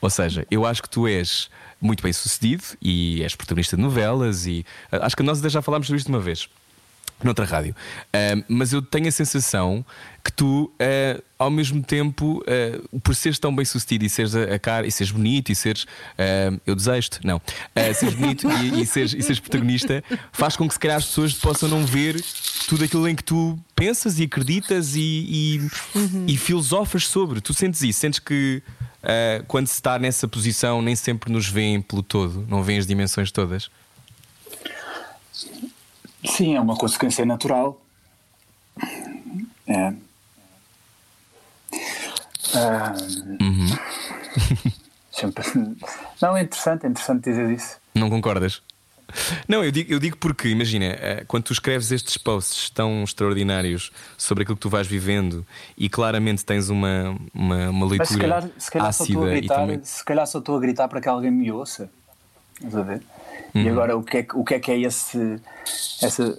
Ou seja, eu acho que tu és muito bem sucedido e és protagonista de novelas e uh, acho que nós até já falámos sobre isto uma vez noutra rádio. Mas eu tenho a sensação que tu, uh, ao mesmo tempo, por seres tão bem sucedido e seres a, a cara e seres bonito e seres. eu desejo-te, não. seres bonito e, e, seres, e seres protagonista, faz com que se calhar as pessoas possam não ver tudo aquilo em que tu pensas e acreditas e, e, uhum. e filosofas sobre. Tu sentes isso? Sentes que. quando se está nessa posição, nem sempre nos veem pelo todo, não veem as dimensões todas? Sim, é uma consequência natural. É. Ah, uhum. Não, é interessante, é interessante dizer isso. Não concordas? Não, eu digo, eu digo porque, imagina, eh, quando tu escreves estes posts tão extraordinários sobre aquilo que tu vais vivendo e claramente tens uma, uma, uma leitura Mas se calhar, se calhar ácida gritar, também... Se calhar só estou a gritar para que alguém me ouça. Estás a ver? Uhum. E agora o que, é, o que é que é esse, essa,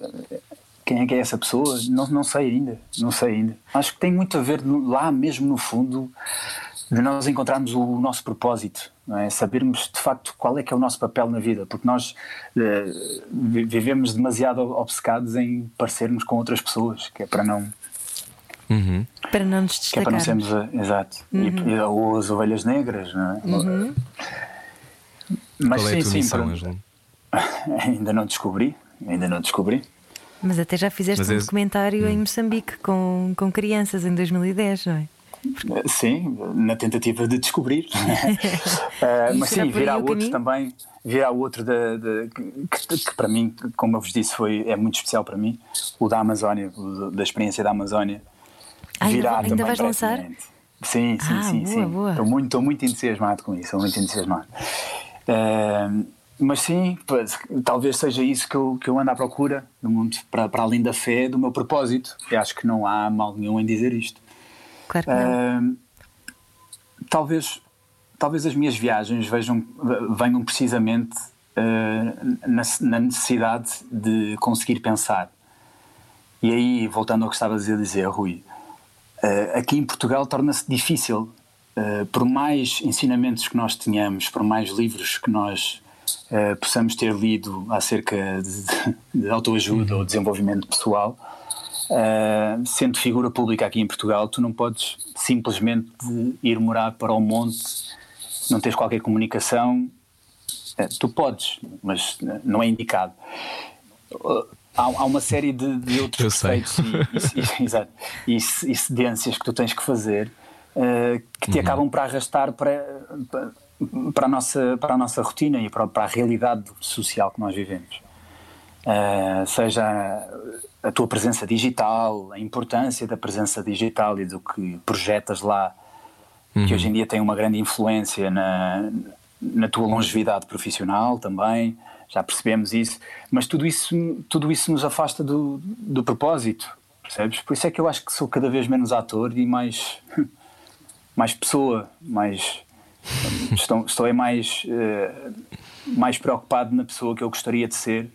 quem é que é essa pessoa? Não, não sei ainda, não sei ainda. Acho que tem muito a ver lá mesmo no fundo de nós encontrarmos o nosso propósito, não é? sabermos de facto qual é que é o nosso papel na vida, porque nós uh, vivemos demasiado obcecados em parecermos com outras pessoas, que é para não uhum. para não nos destacar. É para não sermos, uh, exato, uhum. e, ou as ovelhas negras, não é? Uhum. Mas qual é sim, sim, para... ainda não descobri, ainda não descobri. Mas até já fizeste Mas um é... documentário em hum. Moçambique com, com crianças em 2010, não é? Sim, na tentativa de descobrir. uh, mas sim, virá outro também, virá outro de, de, que, que, para mim, como eu vos disse, foi, é muito especial para mim, o da Amazónia, o da experiência da Amazónia. Ah, virá ainda, ainda vais lançar? Sim, sim, ah, sim, boa, sim. Boa. Estou muito, estou muito entusiasmado com isso, estou muito entusiasmado. Uh, mas sim, talvez seja isso que eu, que eu ando à procura no mundo, para, para além da fé, do meu propósito. Eu acho que não há mal nenhum em dizer isto. Claro que não. Uh, talvez, talvez as minhas viagens vejam, venham precisamente uh, na, na, necessidade de conseguir pensar. E aí, voltando ao que estavas a dizer, Rui, uh, aqui em Portugal torna-se difícil. por mais ensinamentos que nós tenhamos, por mais livros que nós possamos ter lido acerca de, de autoajuda uhum. ou desenvolvimento pessoal, uh, sendo figura pública aqui em Portugal, tu não podes simplesmente ir morar para o monte, não tens qualquer comunicação. Uh, tu podes, mas não é indicado. Há, há, uma série de, de outros conceitos e, e, e, e, cedências que tu tens que fazer que te uhum. acabam por arrastar para, para para a nossa, para a nossa rotina e para, para a realidade social que nós vivemos. Seja a tua presença digital, a importância da presença digital e do que projetas lá, uhum. que hoje em dia tem uma grande influência na, na tua longevidade profissional também, já percebemos isso, mas tudo isso, tudo isso nos afasta do, do propósito, percebes? Por isso é que eu acho que sou cada vez menos ator e mais, mais pessoa, mais estou, estou mais, uh, mais preocupado na pessoa que eu gostaria de ser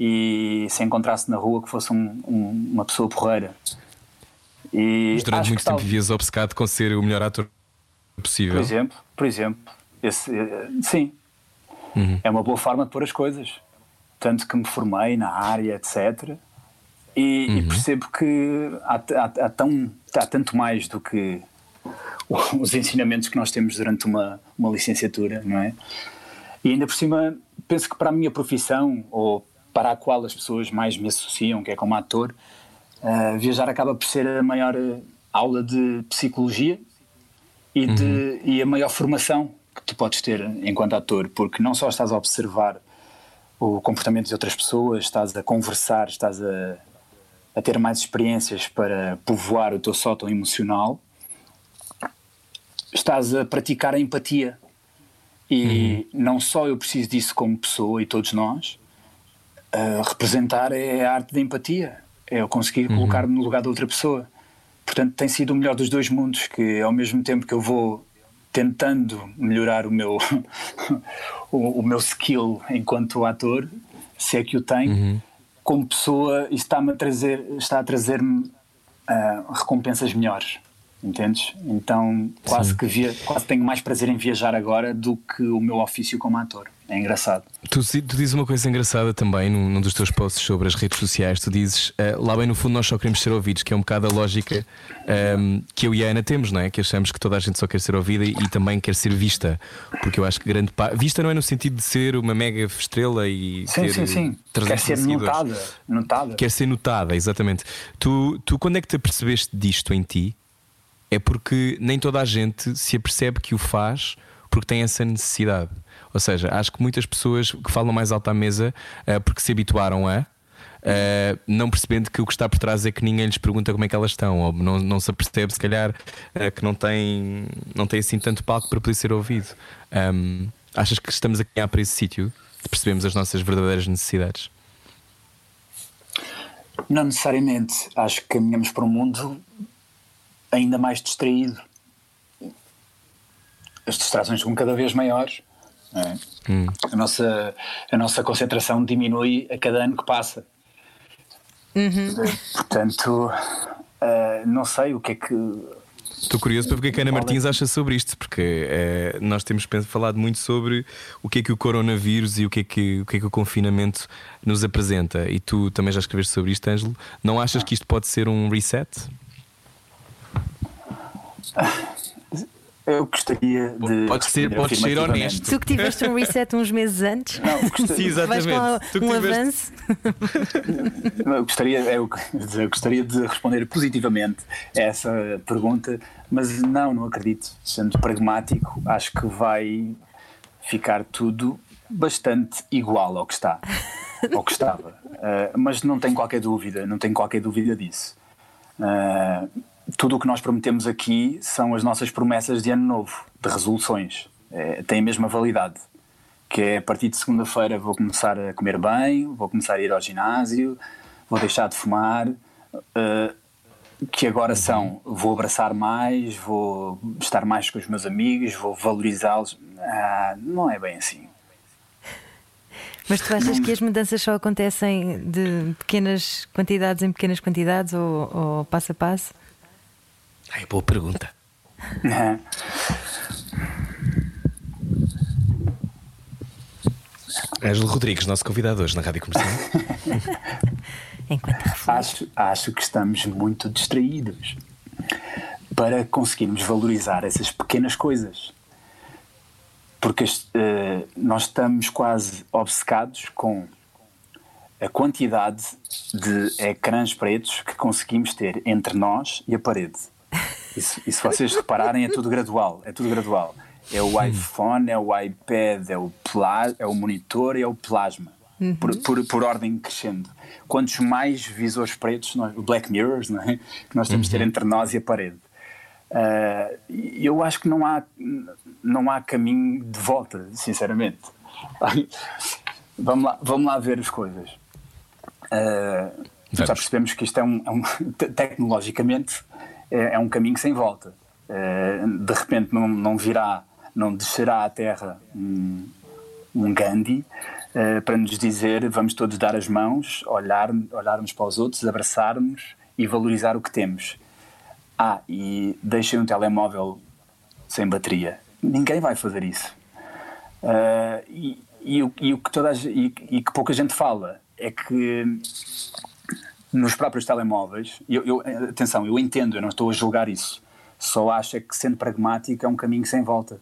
e se encontrasse na rua que fosse um, um, uma pessoa porreira. E Mas durante muito tempo tal... vivias obcecado com ser o melhor ator possível. Por exemplo, por exemplo esse, uh, sim. Uhum. É uma boa forma de pôr as coisas. Tanto que me formei na área, etc. E, uhum. e percebo que há, há, há, tão, há tanto mais do que os ensinamentos que nós temos durante uma, uma licenciatura, não é? E ainda por cima, penso que para a minha profissão, ou para a qual as pessoas mais me associam, que é como ator, uh, viajar acaba por ser a maior eh, aula de psicologia e, de, uhum. e a maior formação que tu podes ter enquanto ator, porque não só estás a observar o comportamento de outras pessoas, estás a conversar, estás a, a ter mais experiências para povoar o teu sótão emocional, estás a praticar a empatia. E uhum. não só eu preciso disso como pessoa e todos nós, uh, representar é a arte da empatia, é eu conseguir uhum. colocar-me no lugar da outra pessoa. Portanto, tem sido o melhor dos dois mundos, que ao mesmo tempo que eu vou tentando melhorar o meu, o, o, meu skill enquanto ator, se é que o tenho, uhum. como pessoa, isso está-me a trazer, está a trazer-me uh, recompensas melhores. Entendes? Então quase Sim. que via, quase tenho mais prazer em viajar agora do que o meu ofício como ator. É engraçado. Tu, tu dizes uma coisa engraçada também num, num, dos teus posts sobre as redes sociais. Tu dizes uh, lá bem no fundo nós só queremos ser ouvidos, que é um bocado a lógica um, ehm, que eu e a Ana temos, não é? Que achamos que toda a gente só quer ser ouvida e, e também quer ser vista. Porque eu acho que grande parte. Vista não é no sentido de ser uma mega estrela e. Sim, ter sim, sim. Quer ser notada, notada. Quer ser notada, exatamente. Tu, tu quando é que te percebeste disto em ti? é porque nem toda a gente se apercebe que o faz porque tem essa necessidade. Ou seja, acho que muitas pessoas que falam mais alto à mesa uh, porque se habituaram a. Uh, não percebendo que o que está por trás é que ninguém lhes pergunta como é que elas estão, ou não, não se apercebe, se calhar, uh, que não tem, não tem assim tanto palco para poder ser ouvido. Um, achas que estamos a caminhar para esse sítio de percebermos as nossas verdadeiras necessidades? Não necessariamente. Acho que caminhamos para um mundo ainda mais distraído. As distrações são cada vez maiores. É? Hum. A, nossa, a nossa concentração diminui a cada ano que passa. Uhum. Portanto, uh, não sei o que é que. Estou curioso para ver o que é que a Ana Martins acha sobre isto, porque eh, nós temos falado muito sobre o que é que o coronavírus e o que é que, o que é que o confinamento nos apresenta. E tu também já escreveste sobre isto, Ângelo. Não achas que isto pode ser um reset? Eu gostaria de. Pode ser, pode ser honesto. Tu que tiveste um reset uns meses antes? Não, gostaria, Sim, exatamente. Vais com um avanço? eu, gostaria, eu, eu gostaria de responder positivamente a essa pergunta, mas não, não acredito. Sendo pragmático, acho que vai ficar tudo bastante igual ao que está, ao que estava. Uh, mas não tenho qualquer dúvida, não tenho qualquer dúvida disso. Uh, tudo o que nós prometemos aqui são as nossas promessas de ano novo, de resoluções. É, tem a mesma validade. Que é a partir de segunda-feira vou começar a comer bem, vou começar a ir ao ginásio, vou deixar de fumar. Uh, que agora são vou abraçar mais, vou estar mais com os meus amigos, vou valorizá-los. Ah, não é bem assim. Mas tu achas que as mudanças só acontecem de pequenas quantidades em pequenas quantidades ou, ou passo a passo? Ai, boa pergunta. Ângelo Rodrigues, nosso convidado hoje na Rádio Comercial. acho, acho que estamos muito distraídos para conseguirmos valorizar essas pequenas coisas. Porque uh, nós estamos quase obcecados com a quantidade de ecrãs pretos que conseguimos ter entre nós e a parede. E se, se vocês repararem, é tudo gradual. É tudo gradual. É o iPhone, é o iPad, é o, pla, é o monitor e é o plasma. Uhum. Por, por, por, ordem crescendo. Quantos mais visores pretos, nós, Black Mirrors, não é? que nós temos uhum. de ter uhum. entre nós e a parede. Uh, eu acho que não há, não há caminho de volta, sinceramente. vamos, lá, vamos lá ver as coisas. Uh, já percebemos que isto é um, é um tecnologicamente é, é um caminho sem volta. É, de repente não, não virá, não descerá à terra um, um Gandhi é, para nos dizer vamos todos dar as mãos, olhar, olharmos para os outros, abraçarmos e valorizar o que temos. Ah, e deixem um telemóvel sem bateria. Ninguém vai fazer isso. Uh, e, e, e, o que toda e, e, que pouca gente fala é que nos próprios telemóveis, eu, eu, atenção, eu entendo, eu não estou a julgar isso, só acho é que sendo pragmático é um caminho sem volta.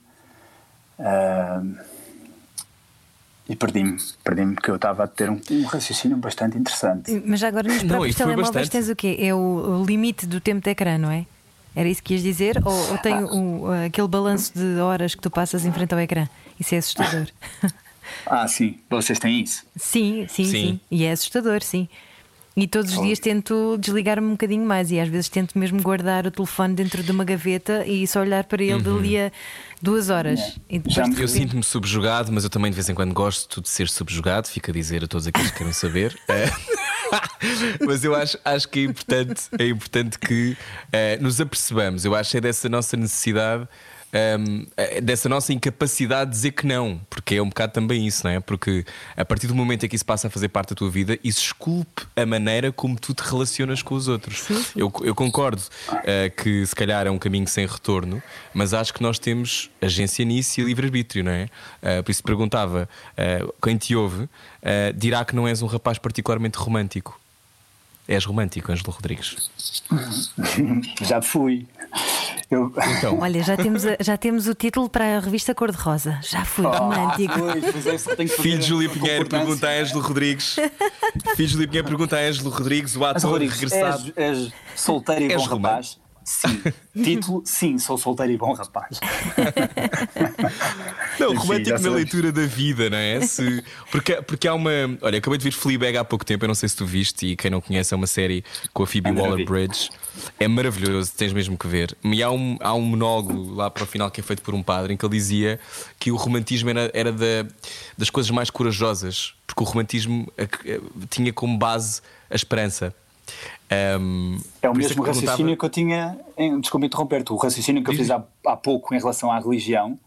Uh, e perdi-me, perdi-me porque eu estava a ter um, um, raciocínio bastante interessante. Mas agora nos próprios não, telemóveis tens o quê? É o, o, limite do tempo de ecrã, não é? Era isso que ias dizer? Ou, ou tem ah. o, aquele balanço de horas que tu passas em frente ao ecrã? Isso é assustador. Ah, sim. Vocês têm isso? Sim, sim, sim. sim. E é assustador, sim. E todos os dias tento desligar-me um bocadinho mais e às vezes tento mesmo guardar o telefone dentro de uma gaveta e só olhar para ele uhum. dali a duas horas. É. De... Eu sinto-me subjugado, mas eu também de vez em quando gosto de ser subjugado, fica a dizer a todos aqueles que querem saber. É. mas eu acho, acho que é importante, é importante que uh, nos apercebamos. Eu acho que é dessa nossa necessidade um, eh, dessa nossa incapacidade de dizer que não, porque é um bocado também isso, não é? Porque a partir do momento em que isso passa a fazer parte da tua vida, isso esculpe a maneira como tu te relacionas com os outros. Sim, sim. Eu, eu, concordo uh, que se calhar é um caminho sem retorno, mas acho que nós temos agência nisso e livre-arbítrio, não é? Uh, por isso perguntava: uh, quem te ouve dirá que não és um rapaz particularmente romântico. És romântico, Ângelo Rodrigues? Já fui. Eu... Então. Olha, já temos, já temos o título para a revista Cor-de-Rosa. Já fui oh, romântico. É, Filho de Júlio Pinheiro pergunta a Ângelo Rodrigues. Filho de Júlio Pinheiro pergunta a Ângelo Rodrigues, o ator Rodrigues, regressado. És, és solteiro e és bom rapaz. Sim. Título: Sim, sou solteiro e bom rapaz. Não, romântico na leitura da vida, não é? Se, porque, porque há uma. Olha, acabei de ver Fleabag há pouco tempo, eu não sei se tu viste, e quem não conhece, é uma série com a Phoebe Waller Bridge. É maravilhoso, tens mesmo que ver. E há um, há um monólogo lá para o final que é feito por um padre em que ele dizia que o romantismo era, era da, das coisas mais corajosas, porque o romantismo tinha como base a esperança. Um, é o mesmo é raciocínio que eu tinha. Em, desculpa interromper-te, o raciocínio que eu fiz há, há pouco em relação à religião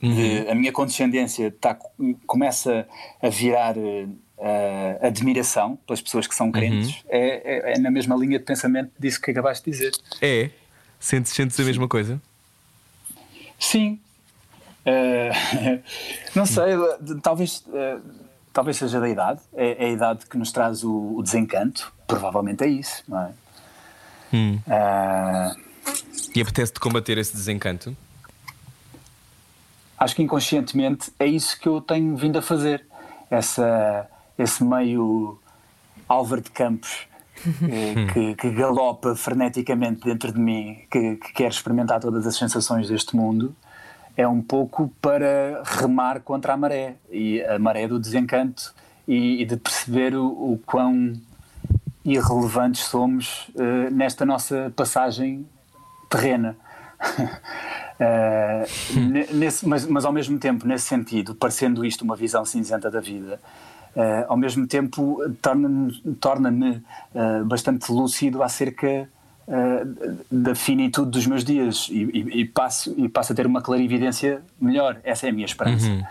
Uhum. a minha condescendência tá, começa a virar uh, admiração pelas pessoas que são crentes, uhum. é, é, é, na mesma linha de pensamento disso que acabaste de dizer. É? Sentes, sentes a mesma coisa? Sim. Uh, não sei, talvez, uh, talvez seja da idade. É, é, a idade que nos traz o, o desencanto. Provavelmente é isso, não é? Hum. Uh, e apetece-te combater esse desencanto? Acho que inconscientemente é isso que eu tenho vindo a fazer. Essa, esse meio Álvaro de Campos eh, que, que, galopa freneticamente dentro de mim, que, que quer experimentar todas as sensações deste mundo, é um pouco para remar contra a maré e a maré do desencanto e, e de perceber o, o, quão irrelevantes somos uh, nesta nossa passagem terrena. uh, nesse, mas, mas, ao mesmo tempo, nesse sentido, parecendo isto uma visão cinzenta da vida, uh, ao mesmo tempo torna-me torna bastante lúcido acerca da finitude dos meus dias e, e, e, passo, e passo a ter uma clarividência melhor. Essa é a minha esperança. Uhum.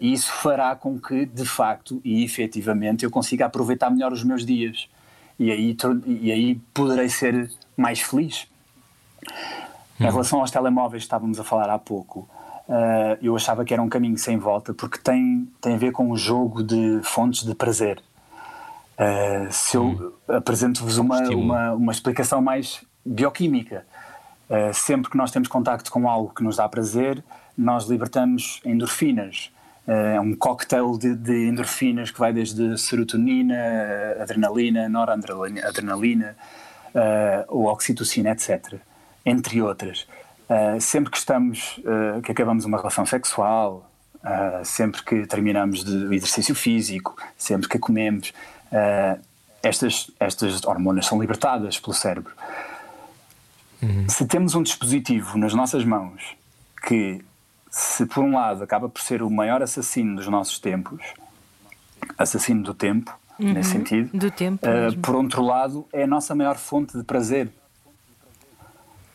e isso fará com que, de facto e efetivamente, eu consiga aproveitar melhor os meus dias. E aí, e aí poderei ser mais feliz. Em relação aos telemóveis, estávamos a falar há pouco, uh, eu achava que era um caminho sem volta, porque tem, tem a ver com um jogo de fontes de prazer. Uh, se eu hum. apresento-vos uma, uma, uma, explicação mais bioquímica, uh, sempre que nós temos contacto com algo que nos dá prazer, nós libertamos endorfinas. É um cocktail de, de, endorfinas que vai desde serotonina, adrenalina, noradrenalina, uh, ou oxitocina, etc entre outras. Uh, sempre que estamos, uh, que acabamos uma relação sexual, uh, sempre que terminamos de exercício físico, sempre que comemos, estas, estas hormonas são libertadas pelo cérebro. Uhum. Se temos um dispositivo nas nossas mãos que, se por um lado acaba por ser o maior assassino dos nossos tempos, assassino do tempo, uhum. nesse sentido, do tempo, por outro lado, é a nossa maior fonte de prazer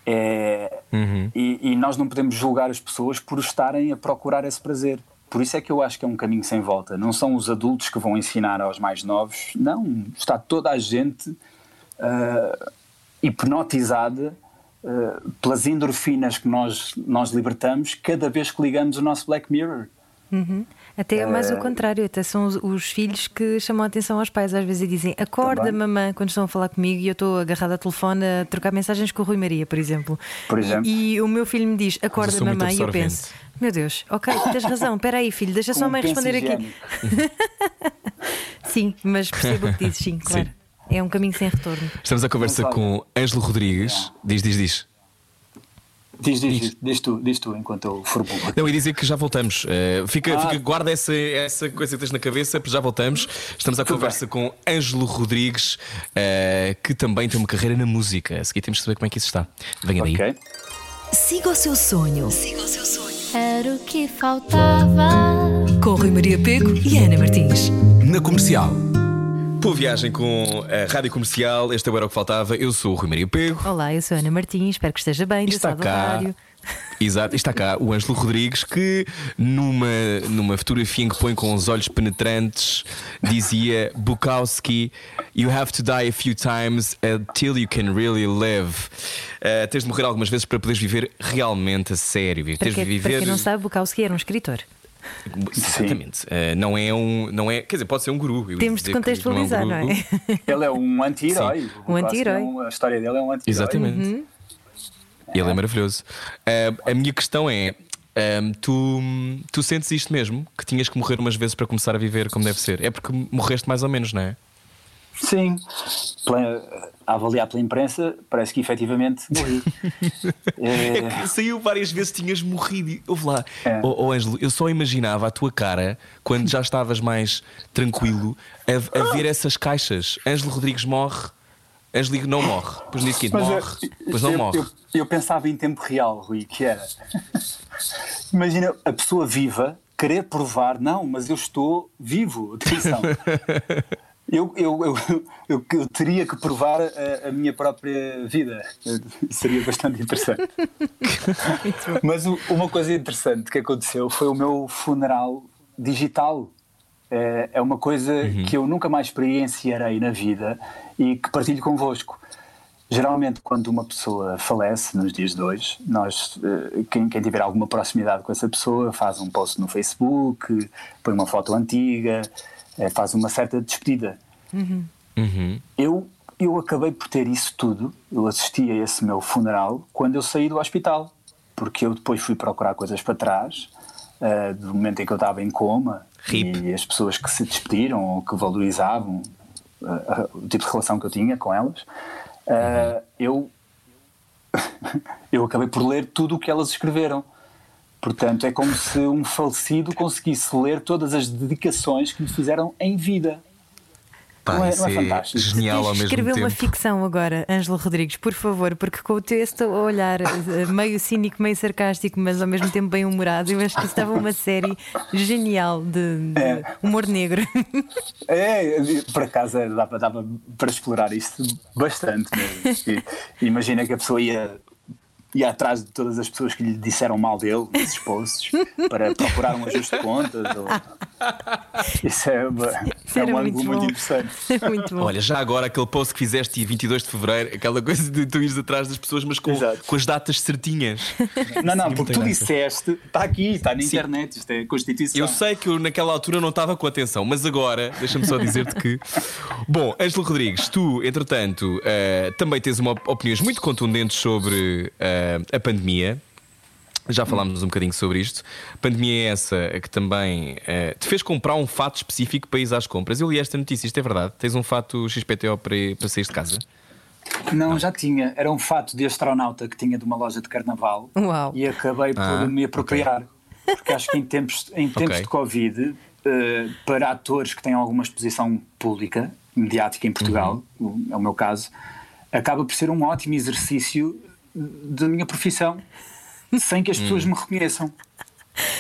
é, uhum. e, e, nós não podemos julgar as pessoas por estarem a procurar esse prazer. Por isso é que eu acho que é um caminho sem volta. Não são os adultos que vão ensinar aos mais novos, não. Está toda a gente uh, hipnotizada uh, pelas endorfinas que nós, nós libertamos cada vez que ligamos o nosso Black Mirror. Uhum. Até é mais o contrário, até são os, os, filhos que chamam a atenção aos pais às vezes e dizem acorda Também. mamãe quando estão a falar comigo e eu estou agarrada ao telefone a trocar mensagens com o Rui Maria, por exemplo. Por exemplo. E, e o meu filho me diz acorda mamãe e eu penso meu Deus, ok, tens razão, espera aí filho, deixa só a mãe responder aqui. sim, mas percebo o que dizes, sim, claro. Sim. É um caminho sem retorno. Estamos a conversa com Ângelo Rodrigues. Diz, diz, diz. Diz, diz, diz, diz, tu, diz tu enquanto eu formulo. Não, e dizer que já voltamos. Uh, fica, ah. fica, guarda essa, essa coisa que tens na cabeça, porque já voltamos. Estamos à Tudo conversa bem. com Ângelo Rodrigues, uh, que também tem uma carreira na música. A seguir temos de saber como é que isso está. Venha daí. Okay. Siga o seu sonho. Siga o seu sonho. Era o que faltava. Com Rui Maria Pego e Ana Martins. Na comercial. Boa viagem com a Rádio Comercial. Este era o que faltava. Eu sou o Rui Maria Pego. Olá, eu sou a Ana Martins. Espero que esteja bem. Está cá. Rádio. Exato, está cá o Ângelo Rodrigues que, numa, numa fotografia em que põe com os olhos penetrantes, dizia: Bukowski, you have to die a few times until you can really live. Uh, tens de morrer algumas vezes para poderes viver realmente a sério. Para, que, viver... para quem não sabe, Bukowski era um escritor. Exatamente. Uh, não é um. Não é, quer dizer, pode ser um guru. Temos de contextualizar, não é? Um não é? Ele é um anti-herói. Um anti-herói. É a história dele é um anti-herói. Exatamente. Uhum. Ele é maravilhoso. Uh, a minha questão é. Um, ehm, tu, tu sentes isto mesmo? Que tinhas que morrer umas vezes para começar a viver como deve ser? É porque morreste mais ou menos, não é? Sim, a avaliar pela imprensa, parece que efetivamente morri. é... é que saiu várias vezes tinhas morrido. Ouve lá, é. oh, oh, Ângelo, eu só imaginava a tua cara quando já estavas mais tranquilo a, a ver essas caixas. Ângelo Rodrigues morre. Ângelo não morre. Depois no dia morre. Eu, depois não eu, morre. Eu, eu pensava em tempo real, Rui, que era. Imagina a pessoa viva querer provar, não, mas eu estou vivo. Atenção. Eu, eu, eu, eu, eu teria que provar a, a, minha própria vida. Seria bastante interessante. Mas uma coisa interessante que aconteceu foi o meu funeral digital. É, é uma coisa uhum. que eu nunca mais experienciarei na vida e que partilho convosco. Geralmente, quando uma pessoa falece nos dias de hoje, nós, eh, quem, quem, tiver alguma proximidade com essa pessoa, faz um post no Facebook, põe uma foto antiga, faz uma certa despedida. Uhum. Uhum. Eu, eu acabei por ter isso tudo, eu assisti a esse meu funeral quando eu saí do hospital, porque eu depois fui procurar coisas para trás, uh, do momento em que eu estava em coma, Rip. e as pessoas que se despediram ou que valorizavam uh, o tipo de relação que eu tinha com elas uh, eu, eu acabei por ler tudo o que elas escreveram. Portanto, é como se um falecido conseguisse ler todas as dedicações que lhe fizeram em vida. Pá, não é, não é fantástico. Genial ao mesmo escrever tempo. uma ficção agora, Ângelo Rodrigues, por favor, porque com o texto a olhar eh, meio cínico, meio sarcástico, mas ao mesmo tempo bem humorado, eu acho que estava uma série genial de, de é. humor negro. É, por acaso dava, dava para explorar isto bastante mesmo. imagina que a pessoa ia ia atrás de todas as pessoas que lhe disseram mal dele, esses posts, para procurar um ajuste de contas. Ou... Isso é, uma, Isso é um ângulo muito, muito interessante. muito bom. Olha, já agora aquele post que fizeste 22 de Fevereiro, aquela coisa de tu ires atrás das pessoas, mas com, com as datas certinhas. Não, não, porque tu disseste, está aqui, está na Sim. internet, isto é Constituição. Eu sei que eu naquela altura não estava com atenção, mas agora, deixa-me só dizer-te que. Bom, Ângelo Rodrigues, tu, entretanto, uh, também tens uma opiniões muito contundentes sobre. Uh, a pandemia. Já falámos um bocadinho sobre isto. A pandemia é essa que também uh, te fez comprar um fato específico para ir às compras. Eu li esta notícia, isto é verdade? Tens um fato XPTO para, para sair de casa? Não, Não, já tinha. Era um fato de astronauta que tinha de uma loja de carnaval Uau. e acabei por ah, me apropriar. Okay. Porque acho que em tempos, em tempos okay. de Covid, uh, para atores que têm alguma exposição pública, mediática em Portugal, uhum. é o meu caso, acaba por ser um ótimo exercício da minha profissão sem que as pessoas hum. me reconheçam.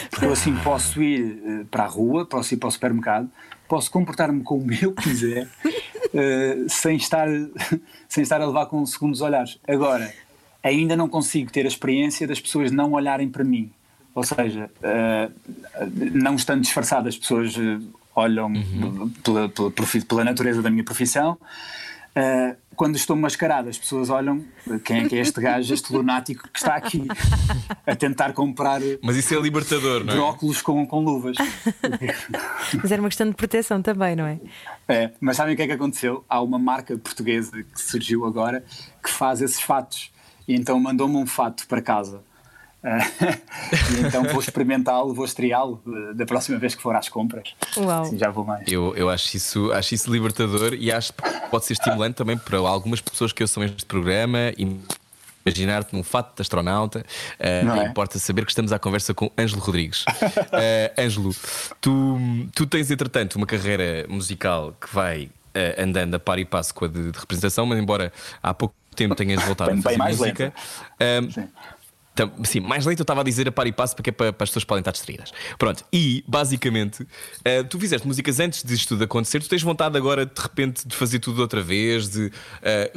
Porque eu assim posso ir uh, para a rua, posso ir para o supermercado, posso comportar-me como eu quiser, uh, sem, estar, sem estar a levar com segundos olhares. Agora, ainda não consigo ter a experiência das pessoas não olharem para mim. Ou seja, uh, não estando disfarçadas, as pessoas olham uhum. pela, pela, pela, natureza da minha profissão. Uh, quando estou mascarado, as pessoas olham quem é que é este gajo, este lunático que está aqui a tentar comprar. Mas isso é libertador, não é? Brócolos com, com luvas. mas era uma questão de proteção também, não é? É, mas sabem o que é que aconteceu? Há uma marca portuguesa que surgiu agora que faz esses fatos. E então mandou-me um fato para casa e então vou experimentá-lo, vou estreá-lo eh, da próxima vez que for às compras. Uau. Sim, já vou mais. Eu, eu acho, isso, acho isso libertador e acho que pode ser estimulante também para algumas pessoas que ouçam este programa e imaginar-te num fato de astronauta. Uh, é? Importa saber que estamos à conversa com Ângelo Rodrigues. uh, Ângelo, tu, tu tens entretanto uma carreira musical que vai uh, andando a par e passo com a de, de representação, mas embora há pouco tempo tenhas voltado bem, a fazer música. Sim, mais leite eu estava a dizer a par e passo porque é para, para as pessoas podem estar distraídas. Pronto, e basicamente, uh, tu fizeste músicas antes disto tudo acontecer, tu tens vontade agora de repente de fazer tudo outra vez, de uh,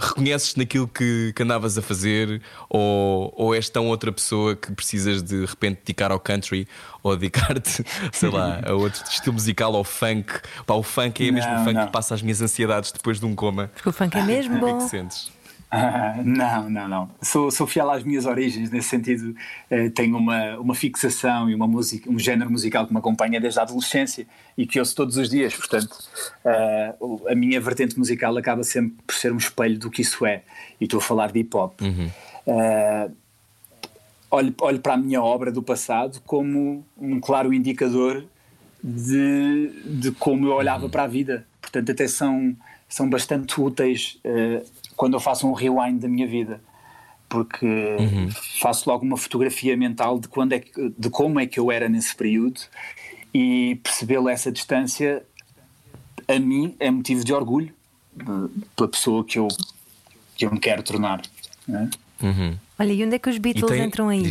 reconheces naquilo que, que, andavas a fazer, ou, ou és tão outra pessoa que precisas de, de repente dedicar ao country ou dedicar-te, sei lá, a outro estilo musical, ao funk. Pá, o funk é mesmo o funk não. que passa as minhas ansiedades depois de um coma. Porque o funk é mesmo bom. O que é que sentes? Não, não, não. Sou, sou fiel às minhas origens, nesse sentido, eh, tenho uma, uma fixação e uma música, um género musical que me acompanha desde a adolescência e que ouço todos os dias. Portanto, uh, a minha vertente musical acaba sempre por ser um espelho do que isso é. E estou a falar de hip hop. Uhum. Uh, olho, olho para a minha obra do passado como um claro indicador de, de como eu olhava uhum. para a vida. Portanto, até são, são bastante úteis. Quando eu faço um rewind da minha vida porque uhum. faço logo uma fotografia mental de quando é que, de como é que eu era nesse período e percebê-lo essa distância a mim é motivo de orgulho pela pessoa que eu que eu me quero tornar é? uhum. olha e onde é que os Beatles tem... entram aí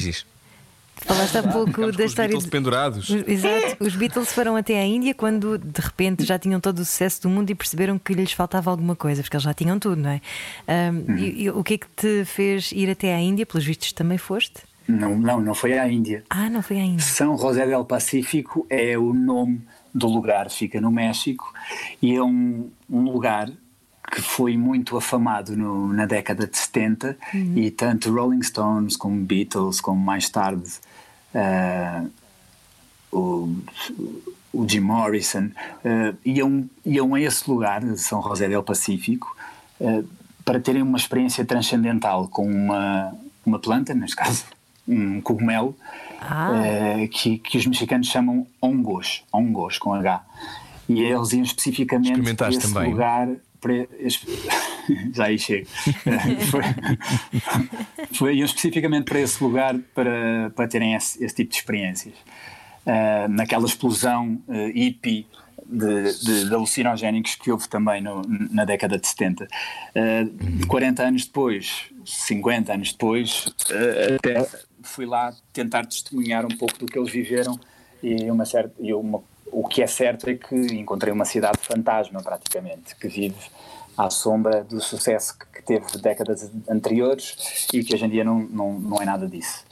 Falaste há pouco da Os história. Beatles de- pendurados. Os- Exato, os Beatles foram até à Índia quando de repente já tinham todo o sucesso do mundo e perceberam que lhes faltava alguma coisa, porque eles já tinham tudo, não é? Ahm, e, e o que é que te fez ir até à Índia? Pelos vistos também foste? Não, não, não foi à Índia. Ah, não foi à Índia. São José del Pacífico é o nome do lugar, fica no México e é um, um lugar que foi muito afamado no- na década de 70 e tanto Rolling Stones como Beatles, como mais tarde ah, o, o Jim Morrison, ah, iam, iam a esse lugar, São José del Pacífico, ah, para terem uma experiência transcendental com uma, uma planta, neste caso um cogumelo, Ah. que, que os mexicanos chamam hongos, hongos com H. E eles iam especificamente para Experimentaste esse também? lugar. Já aí chego. Foi, foi, iam especificamente para esse lugar para, para terem esse, esse tipo de experiências. Eh, naquela explosão eh, hippie de, de, de alucinogénicos que houve também no- na década de 70. Eh, 40 anos depois, 50 anos depois, eh, até fui lá tentar testemunhar um pouco do que eles viveram e, uma certa, e uma, o que é certo é que encontrei uma cidade fantasma praticamente, que vive à sombra do sucesso que, teve décadas anteriores e que hoje em dia não, não, não é nada disso.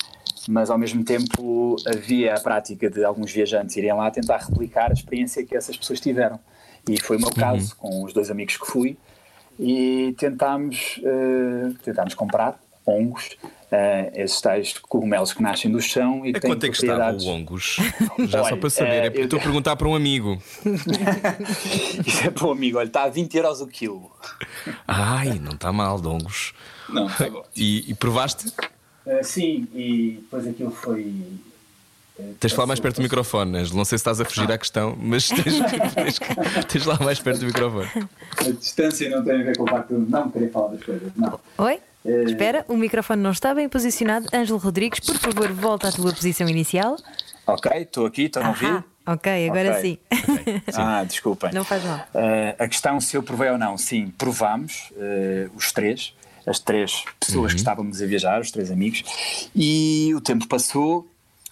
Mas ao mesmo tempo havia a prática de alguns viajantes irem lá tentar replicar a experiência que essas pessoas tiveram. E foi o meu caso, com os dois amigos que fui, e tentámos, eh, tentámos comprar hongos, eh, esses tais cogumelos que nascem do chão e que A têm quanto é que estava o Hongos? Já só Olha, para saber, eh, é porque eu- estou a perguntar para um amigo. Isso é para o amigo, olha, está a 20 euros o quilo. Ai, não está mal, de Hongos. Não, está bom. E, e provaste? Eh, sim, e depois aquilo foi. Tens de falar mais perto do microfone, Ângelo. Não sei se estás a fugir à questão, mas tens, tens, tens de lá mais perto do microfone. A distância não tem a ver com o facto de não querer falar das coisas, não. Oi? Espera, o microfone não está bem posicionado. Ângelo Rodrigues, por favor, volta à tua posição inicial. Ok, estou aqui, estão a ouvir? Ok, agora Ok. sim. Ah, desculpem. Não faz mal. Eh, a questão se eu provei ou não, sim, provámos, eh, os três, as três pessoas que estávamos a viajar, os três amigos, e o tempo passou,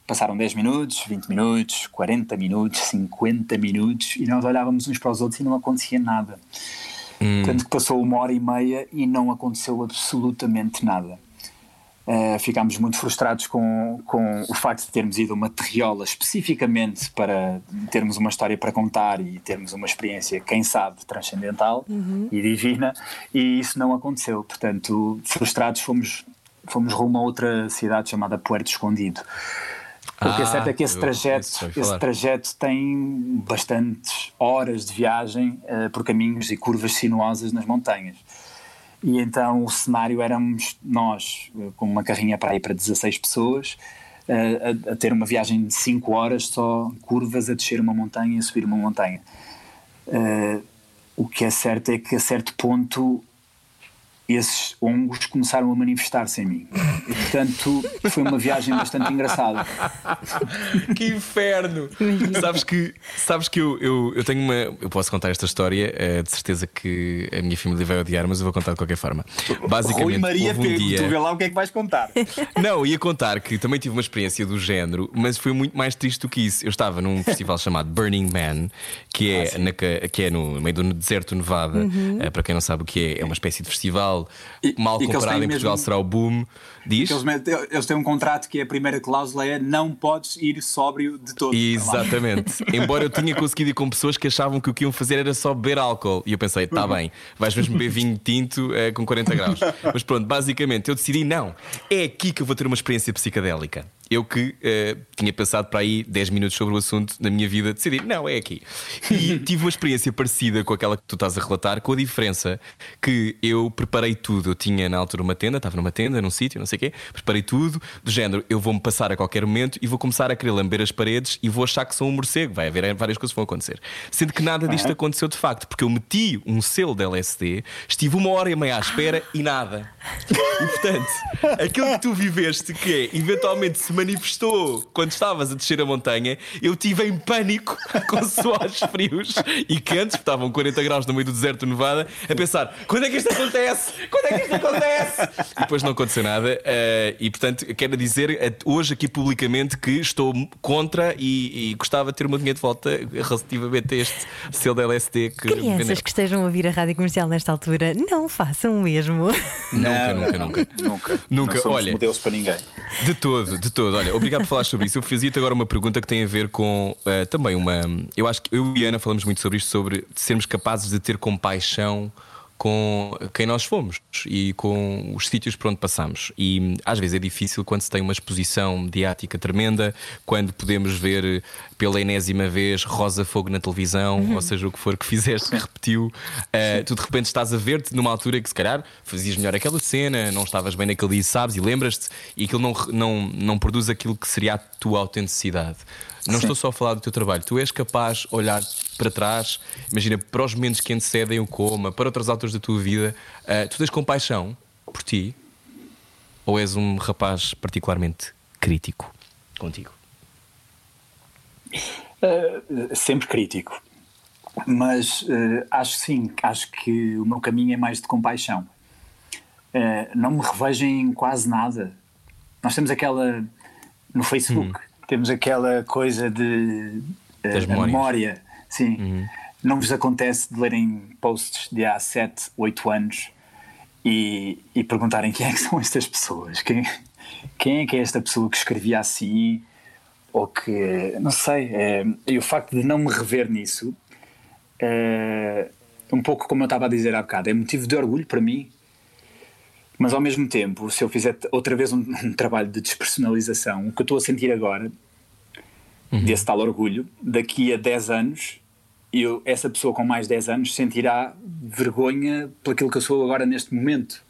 passaram 10 minutos, 20 minutos, 40 minutos, 50 minutos, e nós olhávamos uns para os outros e não acontecia nada. Tanto que passou uma hora e meia e não aconteceu absolutamente nada. Uh, ficámos muito frustrados com, com o facto de termos ido a uma terriola especificamente para termos uma história para contar e termos uma experiência, quem sabe, transcendental e divina, e isso não aconteceu. Portanto, frustrados, fomos, fomos rumo a outra cidade chamada Puerto Escondido. O que é Ah, certo é que esse trajeto, esse trajeto tem bastantes horas de viagem uh, por caminhos e curvas sinuosas nas montanhas. E então o cenário éramos nós, eh, com uma carrinha para ir para 16 pessoas, eh, a, a ter uma viagem de 5 horas só curvas a descer uma montanha e a subir uma montanha. Eh, o que é certo é que a certo ponto esses hongos começaram a manifestar-se em mim. E, portanto, foi uma viagem bastante engraçada. Que inferno! sabes que, sabes que eu, eu, eu tenho uma. Eu posso contar esta história, eh, de certeza que a minha família vai odiar, mas eu vou contar de qualquer forma. Basicamente, Rui Maria houve um dia. tu vê lá o que é que vais contar. Não, ia contar que também tive uma experiência do género, mas foi muito mais triste do que isso. Eu estava num festival chamado Burning Man, que é, na ca- que é no meio do deserto Nevada. Eh, para quem não sabe o que é, é uma espécie de festival E- mal e comparado em Portugal mesmo- será o boom. Diz? Eles, eles têm um contrato que a primeira cláusula é não podes ir sóbrio de todo. Exatamente. Embora eu tinha conseguido ir com pessoas que achavam que o que iam fazer era só beber álcool. E eu pensei, tá bem, vais mesmo beber vinho tinto eh, com 40 graus. Mas pronto, basicamente eu decidi, não, é aqui que eu vou ter uma experiência psicadélica. Eu que eh, tinha pensado para aí 10 minutos sobre o assunto na minha vida, decidi, não, é aqui. E tive uma experiência parecida com aquela que tu estás a relatar, com a diferença que eu preparei tudo. Eu tinha na altura uma tenda, estava numa tenda, num sítio, não sei o quê, preparei tudo, do género, eu vou-me passar a qualquer momento e vou começar a querer lamber as paredes e vou achar que sou um morcego. Vai haver várias coisas que vão acontecer. Sendo que nada disto aconteceu de facto, porque eu meti um selo de LSD, estive uma hora e meia à espera e nada. E portanto, aquilo que tu viveste, que é eventualmente se manifestou quando estavas a descer a montanha, eu tive em pânico com suores frios e quentes, estavam 40 graus no meio do deserto Nevada, a pensar: quando é que isto acontece? Quando é que isto acontece? E depois não aconteceu nada. Uh, e portanto, quero dizer eh, hoje aqui publicamente que estou contra e, e gostava de ter meu dinheiro de volta relativamente a este selo da LSD que. Crianças que estejam a ouvir a rádio comercial nesta altura, não façam o mesmo. Nunca, nunca, nunca. Nunca. Nunca. Não somos Olha, modelos para ninguém. De todo, de todo. Olha, obrigado por falar sobre isso. Eu fazia-te agora uma pergunta que tem a ver com uh, também uma. Eu acho que eu e a Ana falamos muito sobre isto, sobre sermos capazes de ter compaixão com quem nós fomos e com os sítios por onde passamos. E às vezes é difícil quando se tem uma exposição mediática tremenda, quando podemos ver pela enésima vez Rosa Fogo na televisão, uhum. ou seja, o que for que fizeste que repetiu. Uh, tu de repente estás a ver-te numa altura que se calhar fazias melhor aquela cena, não estavas bem naquele dia, sabes, e lembras-te, e aquilo não, não, não produz aquilo que seria a tua autenticidade. Não Sim. estou só a falar do teu trabalho, tu és capaz de olhar para trás, imagina, para os momentos que antecedem o coma, para outras alturas da tua vida, uh, tu tens compaixão por ti? Ou és um rapaz particularmente crítico contigo? Uh, sempre crítico, mas uh, acho sim, acho que o meu caminho é mais de compaixão. não me revejo em quase nada. Nós temos aquela no Facebook. Hum temos aquela coisa de uh, memória. Sim. Uhum. Não vos acontece de lerem posts de há 7, 8 anos e, e perguntarem quem é que são estas pessoas? Quem, quem é que é esta pessoa que escrevia assim? Ou que, não sei, é, e o facto de não me rever nisso, é, um pouco como eu estava a dizer há bocado, é motivo de orgulho para mim mas ao mesmo tempo, se eu fizer outra vez um, um trabalho de despersonalização, o que eu estou a sentir agora, uhum. desse tal orgulho, daqui a 10 anos, eu, essa pessoa com mais 10 anos sentirá vergonha por aquilo que eu sou agora neste momento.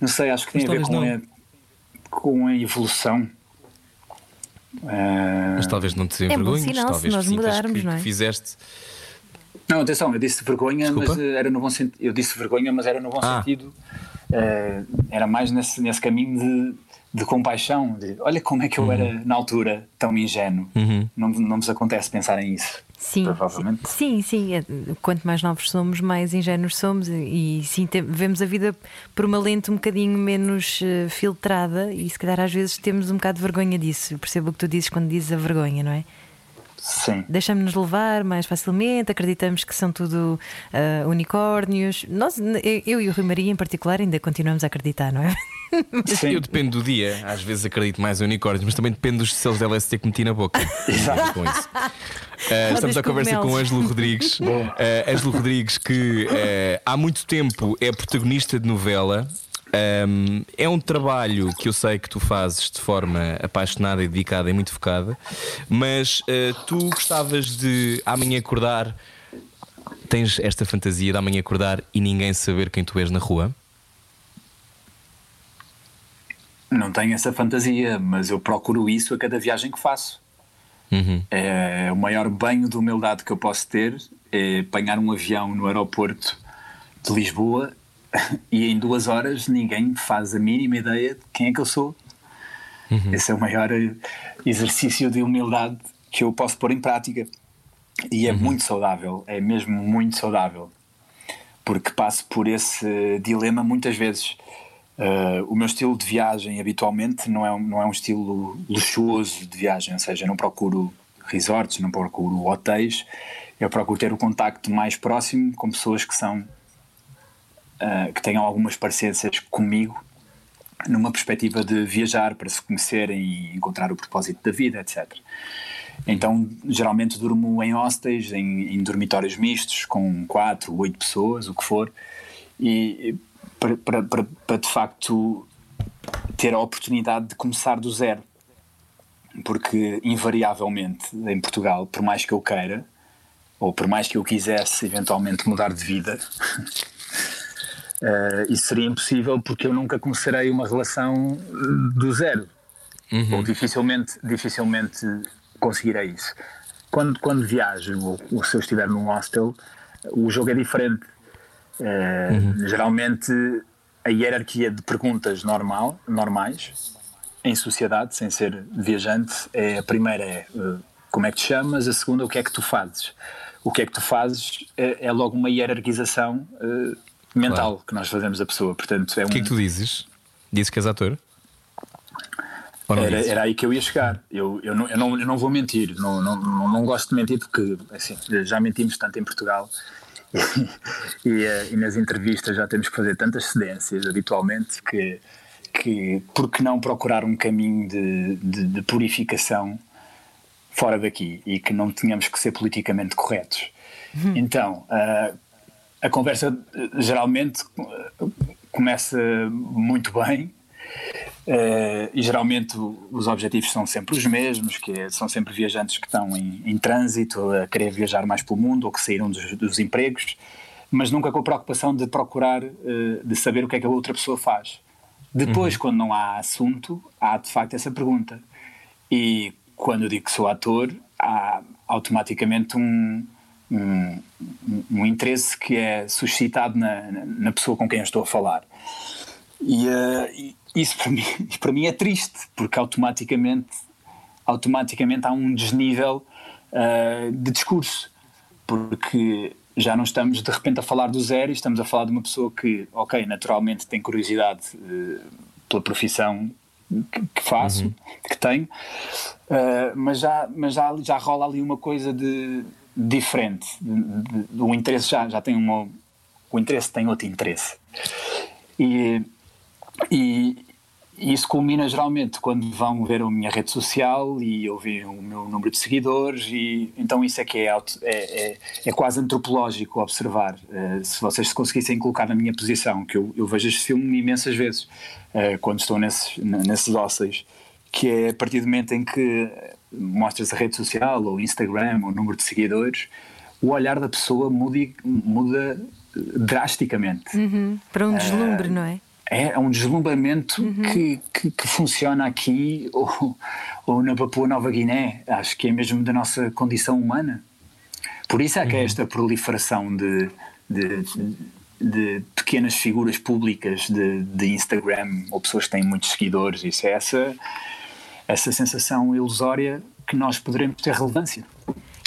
Não sei, acho que tem Mas a ver com a, com a evolução. Uh... Mas talvez não te é envergonhes, sinal, talvez se nós mudarmos, que, não é? que fizeste. Não, atenção, eu disse vergonha, Desculpa? mas era no bom sentido. Eu disse vergonha, mas era no bom ah. sentido uh, era mais nesse, nesse caminho de, de compaixão. De, olha como é que eu uhum. era na altura tão ingênuo. Uhum. Não, não nos acontece pensar em isso. Sim, provavelmente. sim, sim. É, quanto mais novos somos, mais ingênuos somos e, sim, vemos a vida por uma lente um bocadinho menos uh, filtrada e se calhar às vezes temos um bocado de vergonha disso. Eu percebo o que tu dizes quando dizes a vergonha, não é? Sim. Deixamos-nos levar mais facilmente, acreditamos que são tudo uh, unicórnios. Nós, eu e o Rui Maria, em particular, ainda continuamos a acreditar, não é? Sim. Eu dependo do dia, às vezes acredito mais em unicórnios, mas também depende dos selos de LSD que meti na boca. Exato. Com isso. Uh, estamos à conversa com o Ângelo Rodrigues. Uh, Ângelo Rodrigues, que uh, há muito tempo é protagonista de novela um, é um trabalho que eu sei que tu fazes de forma apaixonada e dedicada e muito focada, mas uh, tu gostavas de amanhã acordar, tens esta fantasia de amanhã acordar e ninguém saber quem tu és na rua? Não tenho essa fantasia, mas eu procuro isso a cada viagem que faço. Uhum. É, o maior banho de humildade que eu posso ter é apanhar um avião no aeroporto de Lisboa e em duas horas ninguém faz a mínima ideia de quem é que eu sou. Uhum. Esse é o maior exercício de humildade que eu posso pôr em prática. E é uhum. muito saudável, é mesmo muito saudável. Porque passo por esse dilema muitas vezes. Uh, o meu estilo de viagem habitualmente não é, não é um estilo luxuoso de viagem, ou seja, não procuro resorts, não procuro hotéis, eu procuro ter o contacto mais próximo com pessoas que são uh, que tenham algumas parecências comigo, numa perspectiva de viajar para se conhecerem e encontrar o propósito da vida, etc. Então, geralmente durmo em hostels, em, em dormitórios mistos, com quatro, oito pessoas, o que for, e para, para, para, para de facto ter a oportunidade de começar do zero. Porque, invariavelmente, em Portugal, por mais que eu queira, ou por mais que eu quisesse eventualmente mudar de vida, Uh, isso seria impossível porque eu nunca começarei uma relação do zero. Uhum. Ou dificilmente, dificilmente conseguirei isso. Quando, quando viajo, ou, ou se eu estiver num hostel, o jogo é diferente. Uh, uhum. Geralmente a hierarquia de perguntas normal, normais em sociedade, sem ser viajante, é a primeira é uh, como é que te chamas, a segunda o que é que tu fazes. O que é que tu fazes é, é logo uma hierarquização uh, mental claro. que nós fazemos a pessoa. Portanto, é o que é que tu dizes? Dizes que és ator? Era, era, aí que eu ia chegar. Eu, eu, não, eu, não, eu não vou mentir, não, não, não, não gosto de mentir porque assim, já mentimos tanto em Portugal e, e, eh, e, nas entrevistas já temos que fazer tantas cedências habitualmente que, que por que não procurar um caminho de, de, de purificação fora daqui e que não tenhamos que ser politicamente corretos. Uhum. Então, uh, a conversa eh, geralmente começa muito bem Uh, e geralmente os objetivos são sempre os mesmos, que é, são sempre viajantes que estão em, em, trânsito, a querer viajar mais pelo mundo ou que saíram dos, dos empregos, mas nunca com a preocupação de procurar, uh, de saber o que é que a outra pessoa faz. Depois, uhum. quando não há assunto, há de facto essa pergunta. E quando eu digo que sou ator, há automaticamente um, um, um interesse que é suscitado na, na, pessoa com quem eu estou a falar. E, uh, isso para mim, para mim é triste, porque automaticamente, automaticamente há um desnível uh, de discurso, porque já não estamos de repente a falar do zero, estamos a falar de uma pessoa que, ok, naturalmente tem curiosidade uh, pela profissão que, que faço, uhum. que tenho, uh, mas, já, mas já, já rola ali uma coisa de diferente, o interesse já, já tem uma, o interesse tem outro interesse. E, e, isso culmina geralmente quando vão ver a minha rede social e ouvir o meu número de seguidores e então isso é que é, auto, é, é, é, quase antropológico observar uh, se vocês se conseguissem colocar na minha posição que eu, eu vejo este filme imensas vezes uh, quando estou nesses, nesses ósseos que é a partir do momento em que mostras a rede social ou Instagram ou o número de seguidores o olhar da pessoa muda, muda drasticamente uhum, para um deslumbre, uh, não é? É, é um deslumbramento uhum. que, que, que, funciona aqui ou, ou na Papua Nova Guiné. Acho que é mesmo da nossa condição humana. Por isso é que é uhum. esta proliferação de, de, de pequenas figuras públicas de, de, Instagram ou pessoas que têm muitos seguidores. Isso é essa, essa sensação ilusória que nós poderemos ter relevância.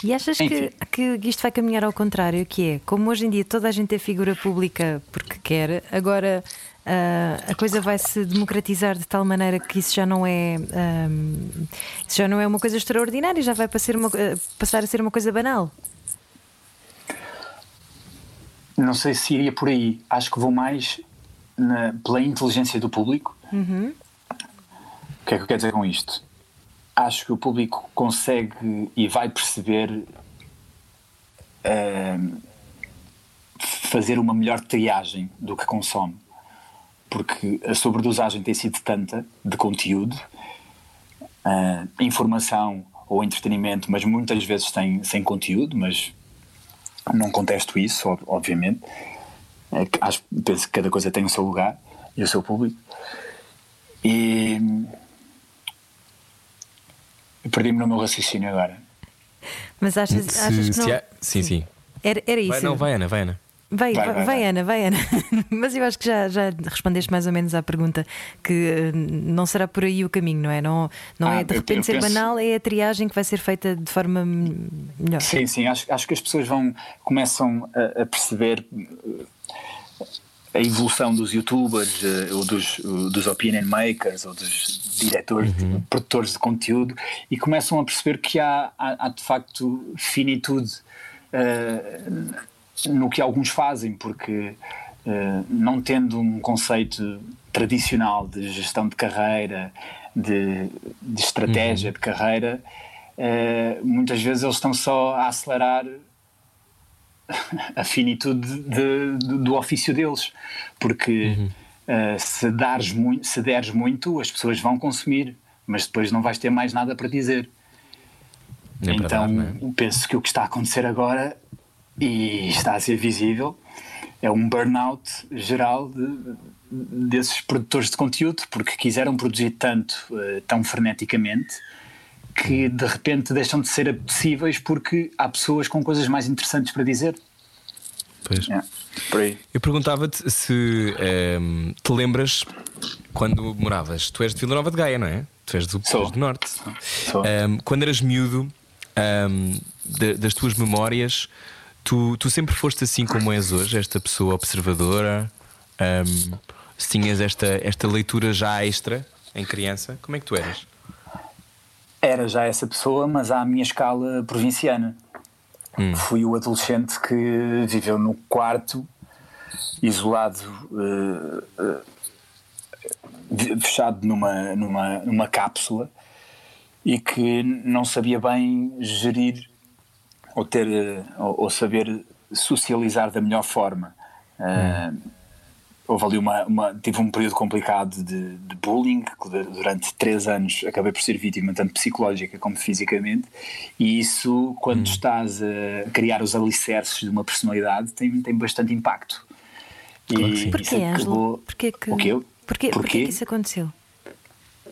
E achas que, que isto vai caminhar ao contrário, que é, como hoje em dia toda a gente é figura pública porque quer, agora uh, a coisa vai se democratizar de tal maneira que isso já não é um, isso já não é uma coisa extraordinária, já vai uma, uh, passar a ser uma coisa banal. Não sei se iria por aí. Acho que vou mais na, pela inteligência do público. Uhum. O que é que eu quero dizer com isto? acho que o público consegue e vai perceber uh, fazer uma melhor triagem do que consome. Porque a sobredosagem tem sido tanta de conteúdo, uh, informação ou entretenimento, mas muitas vezes sem, sem conteúdo, mas não contesto isso, obviamente. É, acho, penso que cada coisa tem o seu lugar e o seu público. E Perdi-me no meu raciocínio agora. Mas achas, se, achas que não... Há... Sim, sim. Era, era isso. Vai, não, vai Ana, vai Ana. Vai, vai, vai, vai, Ana, vai Ana. Mas eu acho que já, já respondeste mais ou menos à pergunta que eh, não será por aí o caminho, não é? Não, não ah, é de repente ser penso... banal, é a triagem que vai ser feita de forma melhor. Sim, sim, acho, acho que as pessoas vão começam a, a perceber a evolução dos youtubers, uh, ou dos, uh, dos opinion makers, ou dos diretores, uhum. de, produtores de conteúdo, e começam a perceber que há, há, há de facto finitude uh, no que alguns fazem, porque não tendo um conceito tradicional de gestão de carreira, de, de estratégia uhum. de carreira, muitas vezes eles estão só a acelerar a finitude de, de, do ofício deles, porque uhum. uh, se, dares muito, se deres muito, as pessoas vão consumir, mas depois não vais ter mais nada para dizer. É então, verdade, é? penso que o que está a acontecer agora, e está a ser visível, é um burnout geral de, desses produtores de conteúdo, porque quiseram produzir tanto, uh, tão freneticamente, que de repente deixam de ser apetecíveis porque há pessoas com coisas mais interessantes para dizer. Pois. É, por aí. Eu perguntava-te se um, ehm, te lembras quando moravas. Tu és de Vila Nova de Gaia, não é? Tu és do, és do norte. Um, quando eras miúdo, um, de, das tuas memórias, tu, tu sempre foste assim como és hoje, esta pessoa observadora. Um, se tinhas esta, esta leitura já extra em criança, como é que tu eras? Era já essa pessoa, mas à minha escala provinciana. Hum. Fui o adolescente que viveu no quarto, isolado, uh, uh, fechado numa, numa, numa cápsula e que não sabia bem gerir ou ter ou, ou saber socializar da melhor forma. Hum. Uh, houve ali uma, uma, tive um período complicado de, de, bullying durante três anos acabei por ser vítima tanto psicológica como fisicamente e isso quando hum. estás a criar os alicerces de uma personalidade tem, tem bastante impacto claro e porquê, acabou... porquê que o quê? Porquê, porquê? porquê que isso aconteceu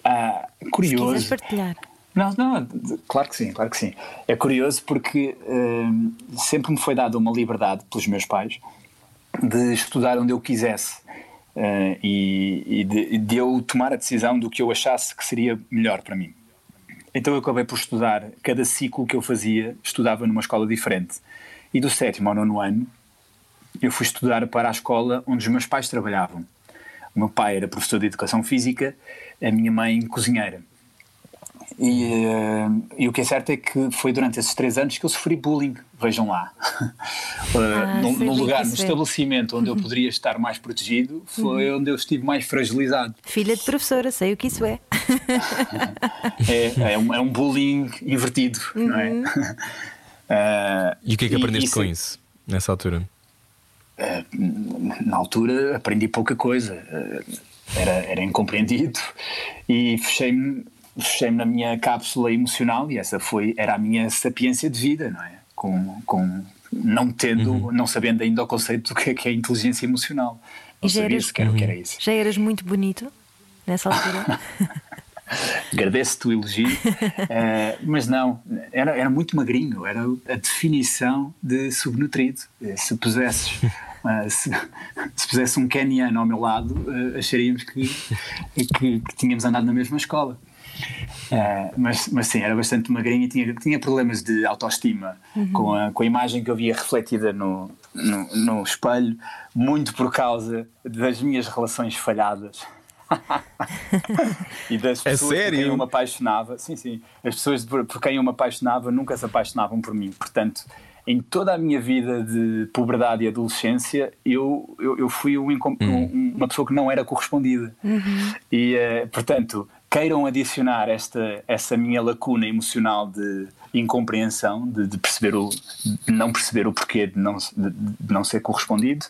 ah, curioso Se partilhar não, não, claro que sim, claro que sim. É curioso porque hum, sempre me foi dada uma liberdade pelos meus pais de estudar onde eu quisesse uh, e, e de, de, eu tomar a decisão do que eu achasse que seria melhor para mim. Então eu acabei por estudar, cada ciclo que eu fazia, estudava numa escola diferente. E do sétimo ao nono ano, eu fui estudar para a escola onde os meus pais trabalhavam. O meu pai era professor de educação física, a minha mãe cozinheira. E, uh, e, o que é certo é que foi durante esses três anos que eu sofri bullying, vejam lá. uh, no, no lugar, no estabelecimento onde eu poderia estar mais protegido, foi uhum. onde eu estive mais fragilizado. Filha de professora, sei o que isso é. é, é, um, é um bullying invertido, uhum. não é? Uh, e o que é que aprendeste com isso, nessa altura? na altura aprendi pouca coisa. era, era incompreendido e fechei-me fechei-me na minha cápsula emocional e essa foi era a minha sapiência de vida, não é? Com, com não tendo, uhum. não sabendo ainda o conceito do que é, que é inteligência emocional. Não já sabia eras, sequer uhum. o que era uhum. isso. Já eras muito bonito nessa altura? Agradeço-te o elogio, uh, mas não, era, era muito magrinho, era a definição de subnutrido. Eh, se pusesses Uh, se, se pusesse um keniano ao meu lado, uh, acharíamos que, que, que, tínhamos andado na mesma escola. Uh, mas, mas sim, era bastante magrinho e tinha, tinha problemas de autoestima uhum. com, a, com a imagem que eu via refletida no, no, no espelho, muito por causa das minhas relações falhadas. e das pessoas é por quem eu me apaixonava, sim, sim, as pessoas por, por quem eu me apaixonava nunca se apaixonavam por mim, portanto, em toda a minha vida de puberdade e adolescência, eu, eu, eu fui um, um, uma pessoa que não era correspondida. Uhum. E, uh, portanto, queiram adicionar esta, essa minha lacuna emocional de incompreensão, de, de perceber o, de não perceber o porquê de não, de, de não ser correspondido,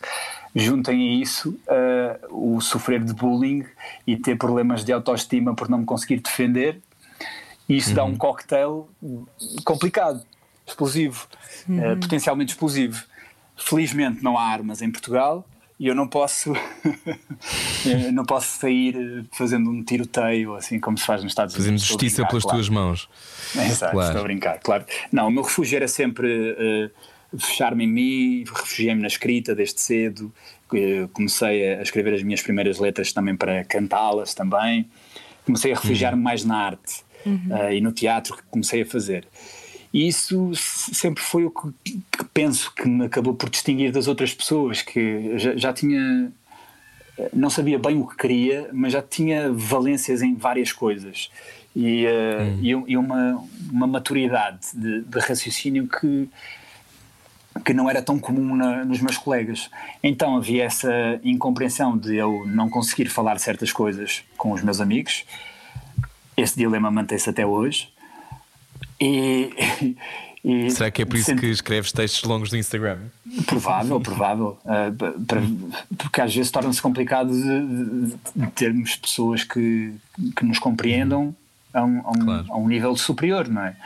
juntem a isso uh, o sofrer de bullying e ter problemas de autoestima por não me conseguir defender, e isso uhum. dá um cocktail complicado, explosivo, uhum. uh, potencialmente explosivo. Felizmente não há armas em Portugal e eu não posso eu não posso sair eh, fazendo um tiroteio assim como se faz nos Estados Unidos. Fazendo justiça brincar, pelas claro. tuas mãos. Exato, claro. estou a brincar, claro. Não, o meu refúgio era sempre uh, fechar-me em mim, refugiei-me na escrita desde cedo, comecei a escrever as minhas primeiras letras também para cantá-las também, comecei a refugiar-me uhum. mais na arte uhum. uh, e no teatro que comecei a fazer. E isso sempre foi o que, que, penso que me acabou por distinguir das outras pessoas, que já, já tinha. Não sabia bem o que queria, mas já tinha valências em várias coisas. E, uh, hum. e, uma, uma maturidade de, de, raciocínio que, que não era tão comum na, nos meus colegas. Então havia essa incompreensão de eu não conseguir falar certas coisas com os meus amigos. Esse dilema mantém-se até hoje. E, e Será que é por isso que escreves textos longos no Instagram? Provável, provável. Uh, para, porque às vezes torna-se complicado de, de, termos pessoas que, que nos compreendam a um, a, um, claro. a um nível superior, não é?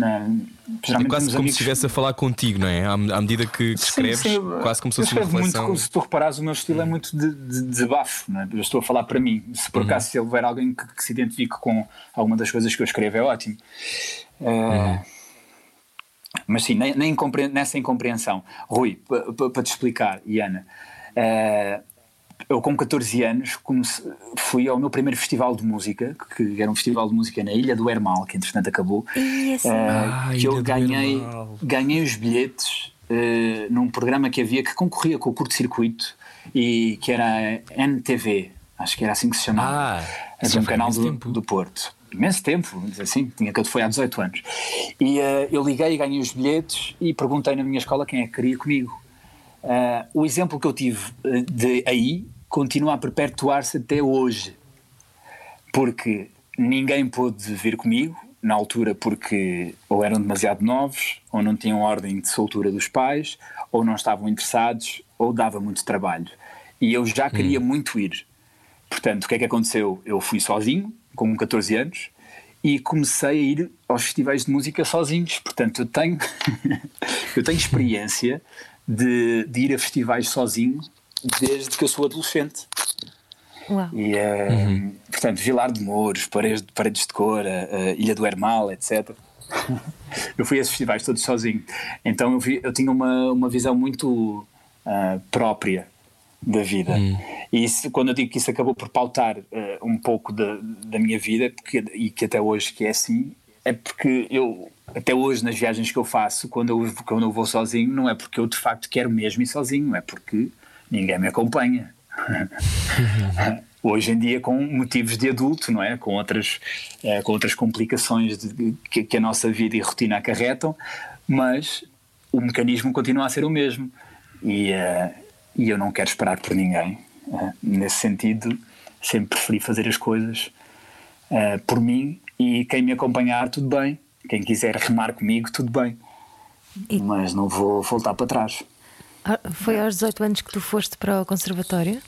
é quase como se estivesse a falar contigo, não é? À, medida que, que escreves, sim, quase como se fosse uma reflexão. Muito, se tu reparares, o meu estilo é uhum. muito de, de desabafo, não é? Eu estou a falar para mim. Se por uhum. acaso se houver alguém que, que, se identifique com alguma das coisas que eu escrevo, é ótimo. Uh, Mas sim, nem, nem nessa incompreensão. Rui, para te explicar, e Ana, uh, eu com 14 anos comecei, fui ao meu primeiro festival de música, que era um festival de música na Ilha do Hermal, que entretanto acabou. Uh, Ah, que eu ganhei, ganhei os bilhetes uh, num programa que havia que concorria com o curto-circuito e que era a NTV, acho que era assim que se chamava. Ah, de um canal do, do Porto. Imenso tempo, vamos dizer assim, tinha que foi há 18 anos. E uh, eu liguei ganhei os bilhetes e perguntei na minha escola quem é que queria comigo. Uh, o exemplo que eu tive uh, de aí continua a perpetuar-se até hoje, porque ninguém pôde vir comigo na altura porque ou eram demasiado novos, ou não tinham ordem de soltura dos pais, ou não estavam interessados, ou dava muito trabalho. E eu já queria muito ir. Portanto, o que é que aconteceu? Eu fui sozinho, com 14 anos, e comecei a ir aos festivais de música sozinhos. Portanto, eu tenho, eu tenho experiência de, de ir a festivais sozinho desde que eu sou adolescente. Uau. E, eh, portanto, Vilar de Mouros, Paredes, Paredes de Cora, eh, Ilha do Hermal, etc. eu fui a esses festivais todos sozinho. Então eu, vi, eu tinha uma, uma visão muito ah, própria da vida. E isso, quando eu digo que isso acabou por pautar eh, um pouco da, da minha vida, porque, e que até hoje que é assim, é porque eu, até hoje, nas viagens que eu faço, quando eu, quando eu vou sozinho, não é porque eu de facto quero mesmo ir sozinho, é porque ninguém me acompanha. Hoje em dia, com motivos de adulto, não é? Com outras, eh, com outras complicações de- que, que a nossa vida e rotina acarretam, mas o mecanismo continua a ser o mesmo. E, eh, e eu não quero esperar por ninguém. Eh, nesse sentido, sempre preferi fazer as coisas eh, por mim e quem me acompanhar, tudo bem. Quem quiser remar comigo, tudo bem. E- Mas não vou voltar para trás. Ah, Foi aos 18 anos que tu foste para o conservatório?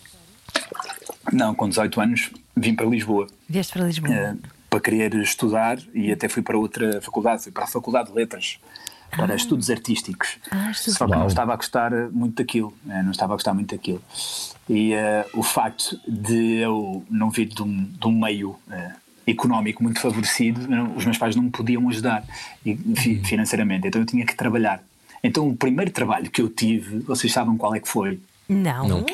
Não, com 18 anos vim para Lisboa. Vieste para Lisboa? eh, para querer estudar e até fui para outra faculdade, fui para a Faculdade de Letras, para estudos artísticos. Ah, estudos Só que não estava a gostar eh, muito daquilo, eh, não estava a gostar muito daquilo. E eh, o facto de eu não vir de um, de um meio eh, económico muito favorecido, não- os meus pais não me podiam ajudar e, fi- financeiramente, então eu tinha que trabalhar. Então o primeiro trabalho que eu tive, vocês sabem qual é que foi? Não. Não.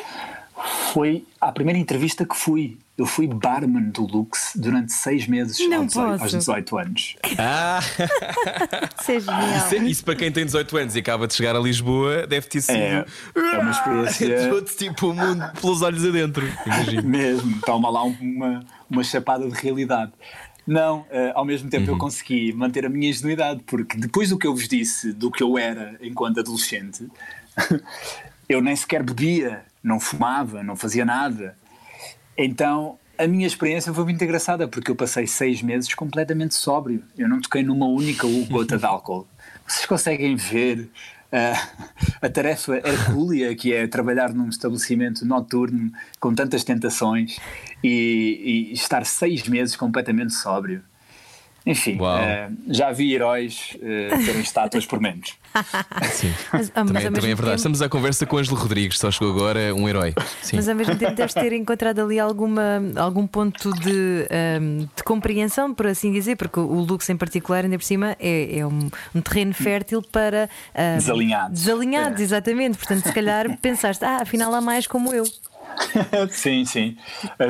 Foi a primeira entrevista que fui. Eu fui barman do Lux durante seis meses Não aos, 18, posso. aos 18 anos. Ah, Isso é genial. isso, isso para quem tem 18 anos e acaba de chegar a Lisboa deve ter sido. É, é uma experiência Todo tipo o mundo pelos olhos adentro. Imagino. mesmo. Toma lá um- uma, uma chapada de realidade. Não, eh, ao mesmo tempo eu consegui manter a minha ingenuidade, porque depois do que eu vos disse, do que eu era enquanto adolescente, eu nem sequer bebia, não fumava, não fazia nada. Então a minha experiência foi muito engraçada, porque eu passei seis meses completamente sóbrio. Eu não toquei numa única gota de álcool. Vocês conseguem ver ah, a tarefa hercúlea que é trabalhar num estabelecimento noturno com tantas tentações e, e estar seis meses completamente sóbrio. Enfim, ah, já vi heróis ah, terem estátuas por menos. Sim. Mas, ah, mas também, também é verdade. tempo- Estamos à conversa com o Ângelo Rodrigues, só chegou agora um herói. Sim. Mas ao mesmo tempo deves ter encontrado ali alguma, algum ponto de, ahm, de compreensão, por assim dizer, porque o Lux em particular, ainda por cima, é, é um, um terreno fértil para ahm, Desalinhados. Desalinhados, É. exatamente. Portanto, se calhar pensaste, ah, afinal há mais como eu. sim, sim.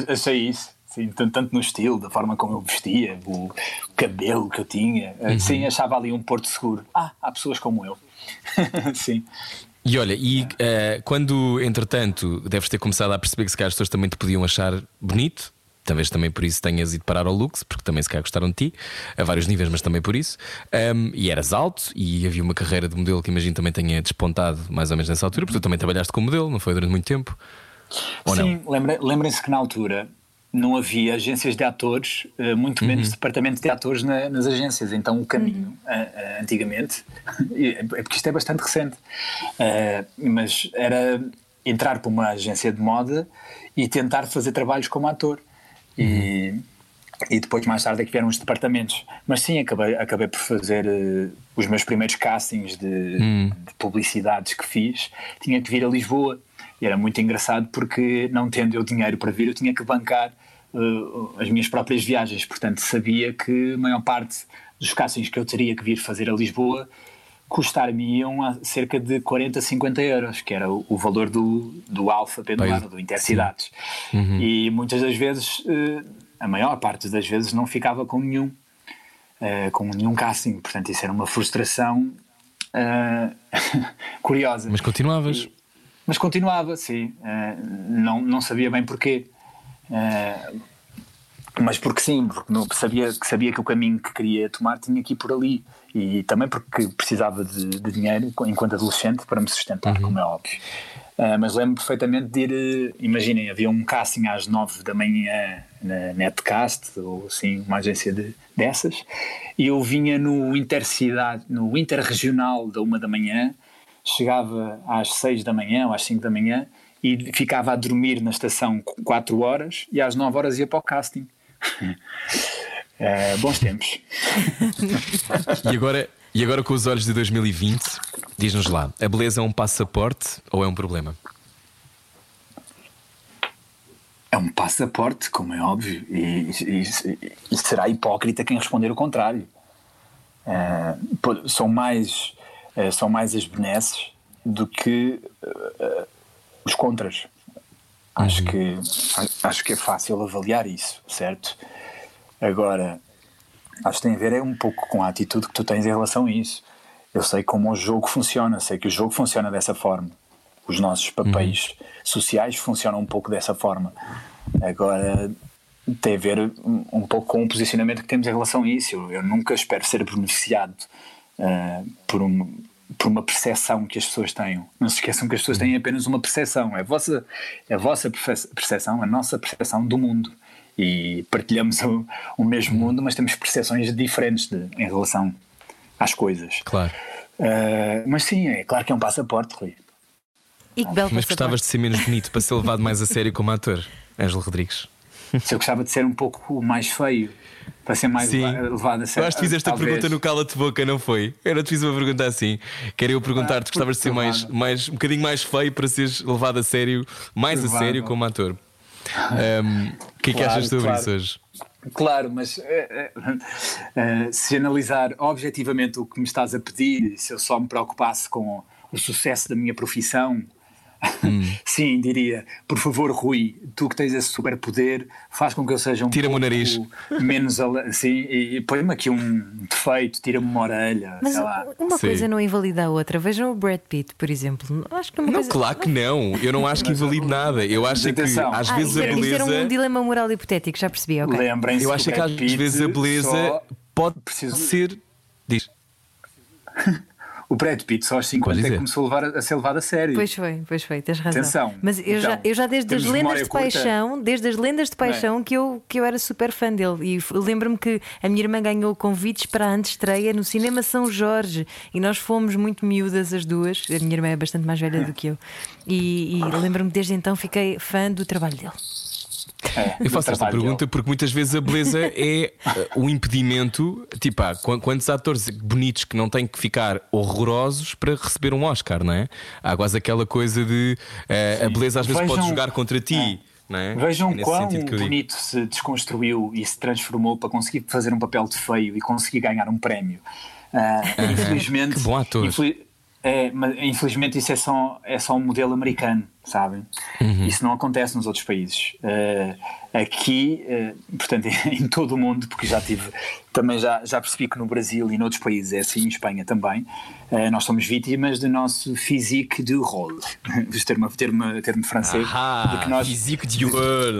Achei isso. Sim, tanto, no estilo, da forma como eu vestia, o cabelo que eu tinha. Sim, achava ali um porto seguro. Ah, há pessoas como eu. sim. E olha, e eh, quando entretanto deves ter começado a perceber que se calhar as pessoas também te podiam achar bonito, talvez também por isso tenhas ido parar ao Lux, porque também se calhar gostaram de ti, a vários níveis, mas também por isso. Ahm, e eras alto e havia uma carreira de modelo que imagino também tenha despontado mais ou menos nessa altura, porque tu também trabalhaste como modelo, não foi durante muito tempo? Sim, lembre- lembrem-se que na altura não havia agências de atores, eh, muito menos departamento de atores na- nas agências. Então o caminho, eh, eh, antigamente, é porque isto é bastante recente, mas era entrar para uma agência de moda e tentar fazer trabalhos como ator. E, e depois mais tarde é que vieram os departamentos. Mas sim, acabei, acabei por fazer os meus primeiros castings de, de publicidades que fiz. Tinha que vir a Lisboa. E era muito engraçado porque, não tendo eu dinheiro para vir, eu tinha que bancar eh, as minhas próprias viagens. Portanto, sabia que a maior parte dos castings que eu teria que vir fazer a Lisboa custar-me-iam cerca de 40, 50 euros, que era o, o valor do, do Alfa pendulano, do Intercidades. Uhum. E muitas das vezes, uh, a maior parte das vezes, não ficava com nenhum, uh, com nenhum casting. Portanto, isso era uma frustração uh, curiosa. Mas continuavas? E, mas continuava, sim. não, não sabia bem porquê. Mas porque sim, porque não, sabia, sabia que o caminho que queria tomar tinha que ir por ali e também porque precisava de, de dinheiro enquanto adolescente para me sustentar, uhum. como é óbvio. Uh, mas lembro perfeitamente de ir, uh, imaginem, havia um casting às nove da manhã na Netcast, ou assim, uma agência de, dessas, e eu vinha no Intercidade, no Interregional da uma da manhã, chegava às seis da manhã ou às cinco da manhã e ficava a dormir na estação quatro horas e às nove horas ia para o casting. Uh, bons tempos. e, agora, e agora, com os olhos de 2020, diz-nos lá: a beleza é um passaporte ou é um problema? É um passaporte, como é óbvio, e, e, e será hipócrita quem responder o contrário. Uh, são, mais, uh, são mais as benesses do que uh, os contras. Acho, uhum. que, acho que é fácil avaliar isso, certo? Agora, acho que tem a ver é um pouco com a atitude que tu tens em relação a isso. Eu sei como o jogo funciona, sei que o jogo funciona dessa forma. Os nossos papéis uhum. sociais funcionam um pouco dessa forma. Agora, tem a ver um pouco com o posicionamento que temos em relação a isso. Eu, eu nunca espero ser beneficiado uh, por, um, por uma percepção que as pessoas tenham. Não se esqueçam que as pessoas têm apenas uma percepção. É a vossa, é a vossa percepção, a nossa percepção do mundo e partilhamos o, o mesmo mundo, mas temos percepções diferentes de, em relação às coisas. Claro. Uh, mas sim, é claro que é um passaporte, Rui. E que belo mas gostavas de ser menos bonito para ser levado mais a sério como ator, Ângelo Rodrigues? Se eu gostava de ser um pouco mais feio, para ser mais Sim. levado a sério. Eu acho que fiz esta talvez. pergunta no Cala-te Boca, não foi? Eu não te fiz uma pergunta assim. Quero eu perguntar-te: ah, gostavas de ser mais, mais, um bocadinho mais feio para seres levado a sério, mais a sério como ator? Um, o que é claro, que achas sobre claro. isso hoje? Claro, mas uh, uh, uh, se analisar objetivamente o que me estás a pedir, se eu só me preocupasse com o sucesso da minha profissão, Hum. Sim, diria, por favor, Rui, tu que tens esse superpoder, faz com que eu seja um tira pouco o nariz. menos assim, e, e põe-me aqui um defeito, tira-me uma orelha. Mas uma Sim. coisa não invalida a outra. Vejam o Brad Pitt, por exemplo. Acho que não, coisa... claro que não. Eu não acho que invalide nada. Eu acho que às ah, vezes a beleza. Isto era um dilema moral hipotético, já percebi. Okay. Lembrem-se. Eu acho que às vezes a beleza pode preciso... ser. Diz. O Brad Pitt só aos 50 é que começou a, levar, a, ser levado a sério. Pois foi, pois foi, tens razão. Atenção. Mas eu, então, já, eu já desde as lendas de paixão, desde as lendas de é? paixão, é. que, eu, que eu era super fã dele. E lembro-me que a minha irmã ganhou convites para a antestreia no Cinema São Jorge e nós fomos muito miúdas as duas. A minha irmã é bastante mais velha do que eu. E, e lembro-me desde então fiquei fã do trabalho dele. É, eu faço esta pergunta porque muitas vezes a beleza é uh, o impedimento. Tipo, há quantos atores bonitos que não têm que ficar horrorosos para receber um Oscar, não é? Há quase aquela coisa de uh, a beleza às vezes Vejam, pode jogar contra ti. É. É? Vejam é quão bonito se desconstruiu e se transformou para conseguir fazer um papel de feio e conseguir ganhar um prémio. Uh, infelizmente, ator. É, mas infelizmente isso é só, é só um modelo americano, sabem? Uhum. Isso não acontece nos outros países. Uh, aqui, uh, portanto, em todo o mundo, porque já tive, também já, já percebi que no Brasil e noutros países é assim, em Espanha também, uh, nós somos vítimas do nosso physique du rôle. termo, termo, termo francês. Ah, nós, physique du rôle.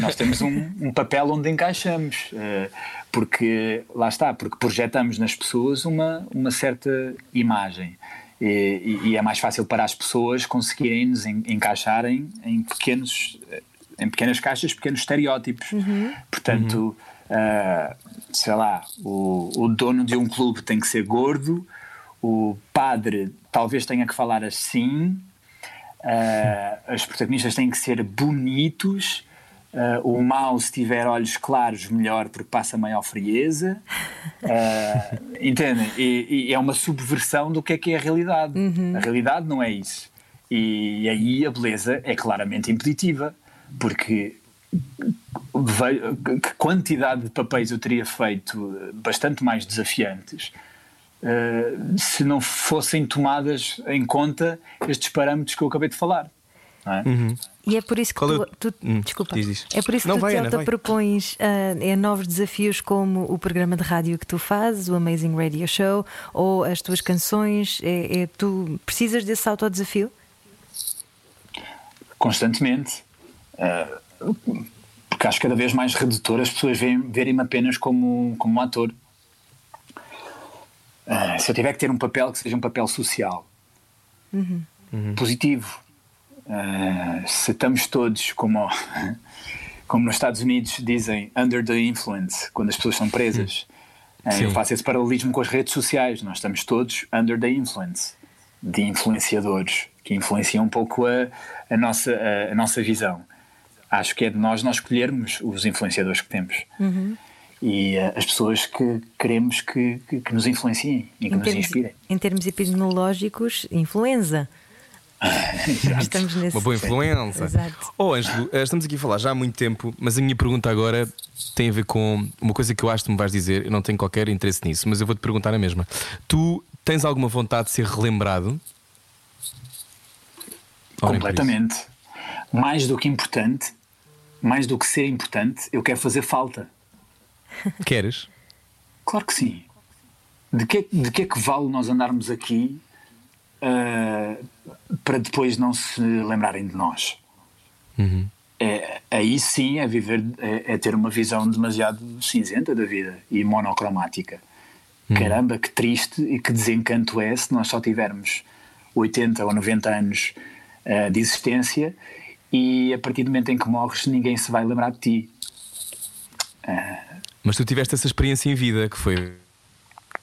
Nós temos um, um papel onde encaixamos porque lá está, porque projetamos nas pessoas uma, uma certa imagem. E, e, é mais fácil para as pessoas conseguirem nos encaixarem em pequenos em pequenas caixas, pequenos estereótipos. Uhum. Portanto, uhum. Uh, sei lá, o, o dono de um clube tem que ser gordo, o padre talvez tenha que falar assim, uh, as protagonistas têm que ser bonitos Uh, o mal, se tiver olhos claros, melhor, porque passa maior frieza. Uh, entendem? E, e, é uma subversão do que é que é a realidade. Uhum. A realidade não é isso. E, e aí a beleza é claramente impeditiva, porque que quantidade de papéis eu teria feito bastante mais desafiantes uh, se não fossem tomadas em conta estes parâmetros que eu acabei de falar. É? Uhum. E é por isso que tu, tu hum, desculpa, é por isso que não, tu vai, te propões uh, é novos desafios como o programa de rádio que tu fazes, o Amazing Radio Show, ou as tuas canções. É, é tu precisas desse autodesafio? Constantemente. Uh, porque acho cada vez mais redutor as pessoas verem-me apenas como, como um ator. Uh, se eu tiver que ter um papel que seja um papel social, uhum. positivo, uh, se estamos todos como, como nos Estados Unidos dizem under the influence, quando as pessoas são presas, uh, eu faço esse paralelismo com as redes sociais. Nós estamos todos under the influence de influenciadores que influenciam um pouco a, a nossa, a, a nossa visão acho que é de nós nós escolhermos os influenciadores que temos. Uhum. E uh, as pessoas que queremos que, que, que nos influenciem e que em nos termos, inspirem. Em termos epidemiológicos, influenza. Estamos nesse... Uma boa influência. Exato. Oh, Ângelo, eh, estamos aqui a falar já há muito tempo, mas a minha pergunta agora tem a ver com uma coisa que eu acho que me vais dizer. Eu não tenho qualquer interesse nisso, mas eu vou-te perguntar a mesma. Tu tens alguma vontade de ser relembrado? Completamente. Mais do que importante, mais do que ser importante, eu quero fazer falta. Queres? Claro que sim. De que, de que é que vale nós andarmos aqui uh, para depois não se lembrarem de nós? Uhum. É, aí sim é viver, é, é, ter uma visão demasiado cinzenta da vida e monocromática. Uhum. Caramba, que triste e que desencanto é se nós só tivermos 80 ou 90 anos uh, de existência e a partir do momento em que morres ninguém se vai lembrar de ti. Uh... Mas tu tiveste essa experiência em vida que foi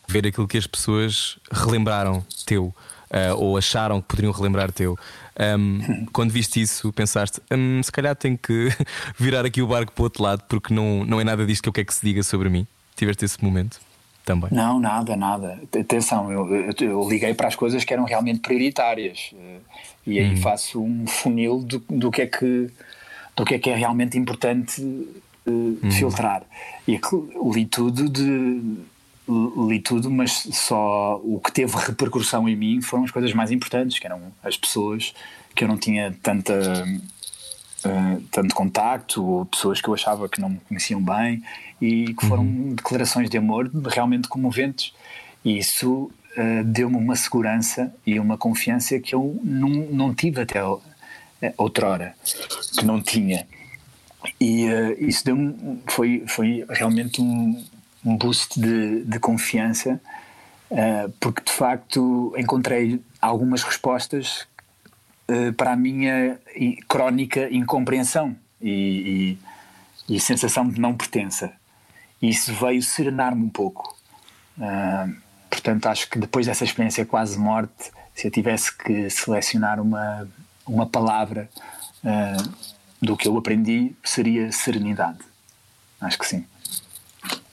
ver aquilo que as pessoas relembraram teu uh, ou acharam que poderiam relembrar teu. Um, quando viste isso, pensaste, um, se calhar tenho que virar aqui o barco para o outro lado porque não, não é nada disto que eu quero que se diga sobre mim. Tiveste esse momento? Também. Não, nada, nada. Atenção, eu, eu, eu, liguei para as coisas que eram realmente prioritárias eh, e aí hum. faço um funil do, do, que é que, do que é que é realmente importante uh, hum. filtrar. E li tudo de li tudo, mas só o que teve repercussão em mim foram as coisas mais importantes, que eram as pessoas que eu não tinha tanta uh, tanto contacto, ou pessoas que eu achava que não me conheciam bem e que foram uhum. declarações de amor realmente comoventes. E isso uh, deu-me uma segurança e uma confiança que eu não, não tive até uh, outrora, que não tinha. E isso deu foi, foi realmente um, um boost de, de confiança, uh, porque de facto encontrei algumas respostas uh, para a minha crónica incompreensão e, e, e sensação de não pertença. Isso veio serenar-me um pouco. Uh, portanto, acho que depois dessa experiência quase morte, se eu tivesse que selecionar uma, uma palavra do que eu aprendi, seria serenidade. Acho que sim.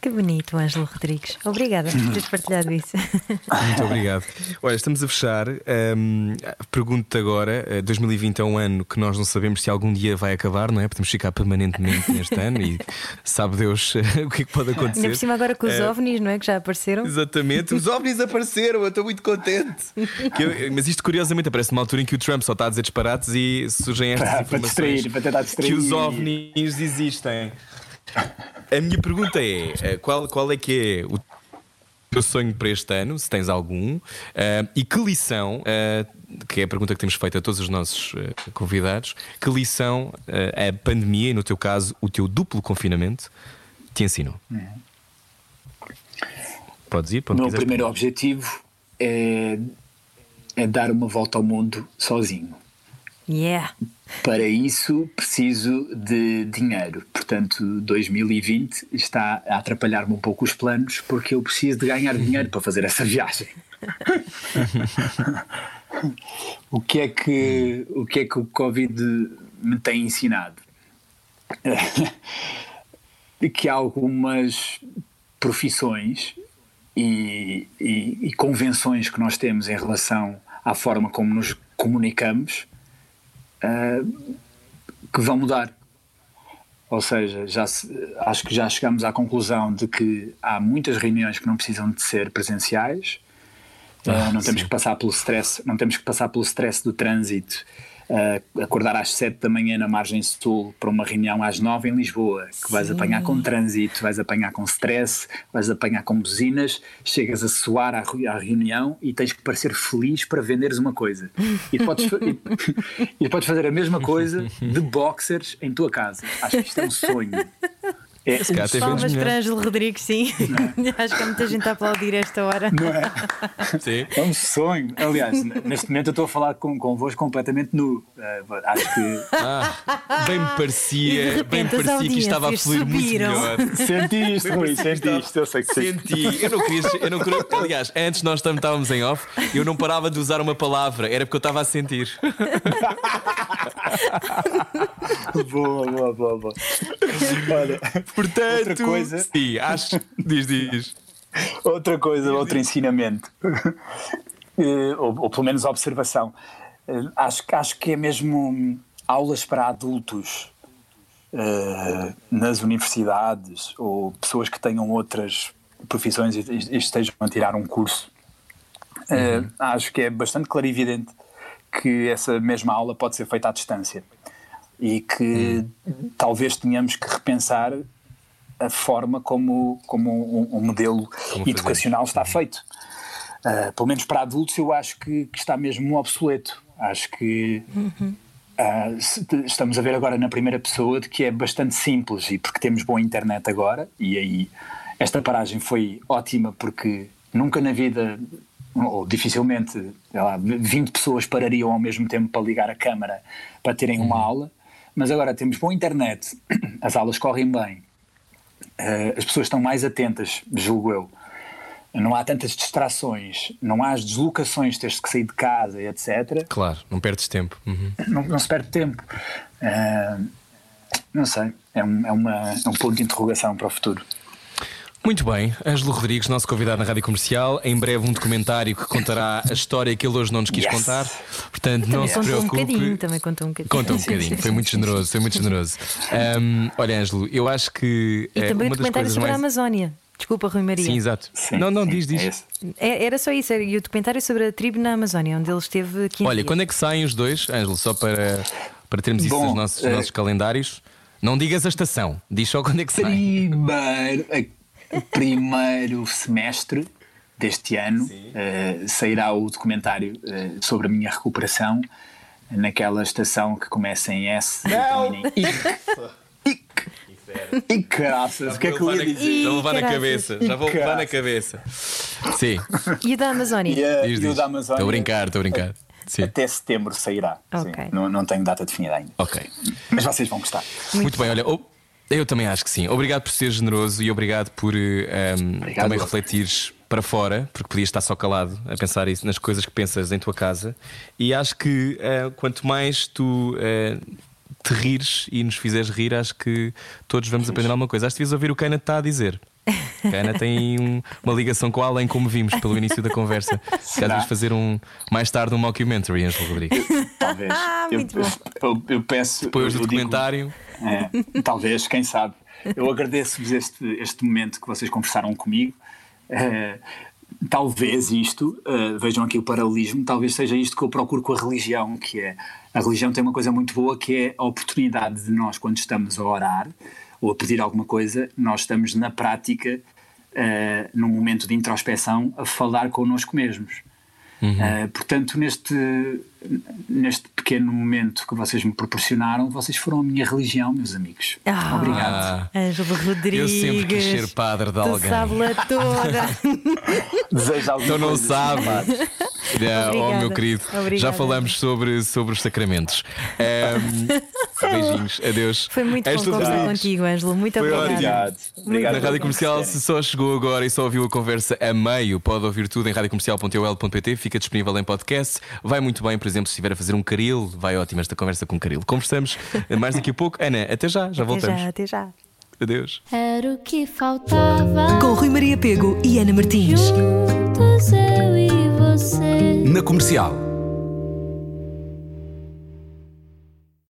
Que bonito, Ângelo Rodrigues. Obrigada por teres partilhado isso. Muito obrigado. Olha, estamos a fechar. Um, Pergunto-te agora: 2020 eh, é um ano que nós não sabemos se algum dia vai acabar, não é? Podemos ficar permanentemente neste ano e sabe Deus o que é que pode acontecer. Ainda por cima agora com os uh, ovnis, não é? Que já apareceram. Exatamente, os ovnis apareceram, eu estou muito contente. Eu, mas isto curiosamente aparece numa altura em que o Trump só está a dizer disparates e surgem estas para, informações para distrair, para tentar distrair. que os ovnis existem. A minha pergunta é: eh, qual, qual é que é o teu sonho para este ano, se tens algum, uh, e que lição, uh, que é a pergunta que temos feito a todos os nossos uh, convidados, que lição a pandemia, e no teu caso, o teu duplo confinamento, te ensinou? Uhum. Podes ir? O meu primeiro objetivo é, é dar uma volta ao mundo sozinho. Yeah. Para isso preciso de dinheiro. Portanto, 2020 está a atrapalhar-me um pouco os planos porque eu preciso de ganhar dinheiro para fazer essa viagem. o que é que o que é que o Covid me tem ensinado? que há algumas profissões e, e, e convenções que nós temos em relação à forma como nos comunicamos uh, que vão mudar. Ou seja, já se, acho que já chegamos à conclusão de que há muitas reuniões que não precisam de ser presenciais, Ah, não temos que passar pelo stress, não temos que passar pelo stress do trânsito. Uh, acordar às 7 da manhã na margem sul para uma reunião às 9 em Lisboa, que vais Sim. apanhar com trânsito, vais apanhar com stress, vais apanhar com buzinas, chegas a suar à, à reunião e tens que parecer feliz para venderes uma coisa. E podes, e, e podes fazer a mesma coisa de boxers em tua casa. Acho que isto é um sonho. É, Se calhar até vendes Palmas para. Ângelo Rodrigues, sim. Acho que há muita gente a aplaudir esta hora. não é? Sim. É um sonho. Aliás, neste momento eu estou a falar com, convosco completamente nu. Uh, acho que Ah, bem me parecia, bem me repente as parecia que isto estava a fluir muito melhor. senti isto, Rui, senti isto. Eu sei que sim. Senti, eu não queria, eu não queria. Aliás, antes nós estávamos em off, eu não parava de usar uma palavra, era porque eu estava a sentir. Boa, boa, boa, boa. Olha, Portanto, Outra coisa- sim, acho. Diz, diz. outra coisa, outro ensinamento. Eh, ou, ou pelo menos observação. Eh, acho, que- acho que é mesmo aulas para adultos eh, nas universidades ou pessoas que tenham outras profissões e, e estejam a tirar um curso. Eh, acho que é bastante clarividente que essa mesma aula pode ser feita à distância e que talvez tenhamos que repensar a forma como, como um, um modelo fazer. educacional está feito. Uh, pelo menos para adultos, eu acho que, que está mesmo obsoleto. Acho que uh, se- estamos a ver agora na primeira pessoa de que é bastante simples e porque temos boa internet agora, e aí esta paragem foi ótima porque nunca na vida, ou dificilmente, lá, 20 pessoas parariam ao mesmo tempo para ligar a câmara para terem uma aula, mas agora temos boa internet, as aulas correm bem, uh, as pessoas estão mais atentas, julgo eu. Não há tantas distrações, não há as deslocações, teres que sair de casa, etc. Claro, não perdes tempo. Uhum. Não, não se perde tempo. Ah, não sei, é um, é, uma, é um ponto de interrogação para o futuro. Muito bem, Ângelo Rodrigues, nosso convidado na Rádio Comercial. Em breve, um documentário que contará a história que ele hoje não nos quis Yes. contar. Portanto, não se Contou um preocupe. bocadinho, também contou um bocadinho. Conta um bocadinho, foi muito generoso, foi muito generoso. Ahm, olha, Ângelo, eu acho que E eh, também o uma das documentário sobre a mais. Amazónia. Desculpa, Rui Maria. Sim, exato. Sim, não, não, sim, diz, diz. é. É- Era só isso, era, e o documentário sobre a tribo na Amazónia, onde ele esteve aqui. Olha, quando é que saem os dois, Ângelo? Só para, para termos isso Bom, nos nossos, eh, nossos calendários. Não digas a estação, diz só quando é que saem. Primeiro, a- primeiro semestre deste ano eh, sairá o documentário eh, sobre a minha recuperação naquela estação que começa em S e termina em IC. IC. E caraças, o que é que eu ia dizer? Já vou levar na cabeça, já vou levar na cabeça. Sim, E o da Amazónia? E, a- diz, e o da Amazónia Estou a brincar, estou a brincar. Sim, até setembro sairá. Sim, Ok. não, não tenho data definida ainda. ok. Mas vocês vão gostar. Muito, bem, olha, o- eu também acho que sim. Obrigado por ser generoso e obrigado por eh, ehm, Obrigado. também refletires para fora, porque podias estar só calado a pensar isso, nas coisas que pensas em tua casa. E acho que eh, quanto mais tu eh, te rires e nos fizeres rir, acho que todos vamos aprender alguma coisa. Acho que devias ouvir o que a Ana está a dizer. A Ana tem um- uma ligação com a além, como vimos pelo início da conversa. Se calhar devias fazer um, mais tarde um mockumentary, Ângelo Rodrigues. Talvez. Ah, eu, muito bom. Eu, eu peço. Depois eu do digo- documentário. É, talvez, quem sabe. Eu agradeço-vos este, este momento que vocês conversaram comigo. Eh, talvez isto, eh, vejam aqui o paralelismo, talvez seja isto que eu procuro com a religião, que é a religião tem uma coisa muito boa que é a oportunidade de nós, quando estamos a orar ou a pedir alguma coisa, nós estamos na prática, eh, num momento de introspeção, a falar connosco mesmos. Uh, portanto, neste, neste pequeno momento que vocês me proporcionaram, vocês foram a minha religião, meus amigos. Ah, Obrigado. Ângelo Rodrigues. Eu sempre quis ser padre de alguém. sabe-la toda. Desejo alguma Então não coisa. sabes. Não, oh, Obrigada. meu querido, já Obrigada. falamos sobre, sobre os sacramentos. Ahm, beijinhos, adeus. Foi muito bom Esta conversar tarde, contigo, Ângelo. Muito Foi obrigada. Obrigado. Obrigado Na Rádio Comercial, se só chegou agora e só ouviu a conversa a meio, pode ouvir tudo em radiocomercial.ol.pt, fica disponível em podcast. Vai muito bem, por exemplo, se estiver a fazer um caril, vai ótimo esta conversa com caril. Conversamos mais daqui a pouco. Ana, até já, já Até voltamos. já, até já. Adeus. Era o que faltava. Com Rui Maria Pego e Ana Martins. Juntos eu e você. Na comercial.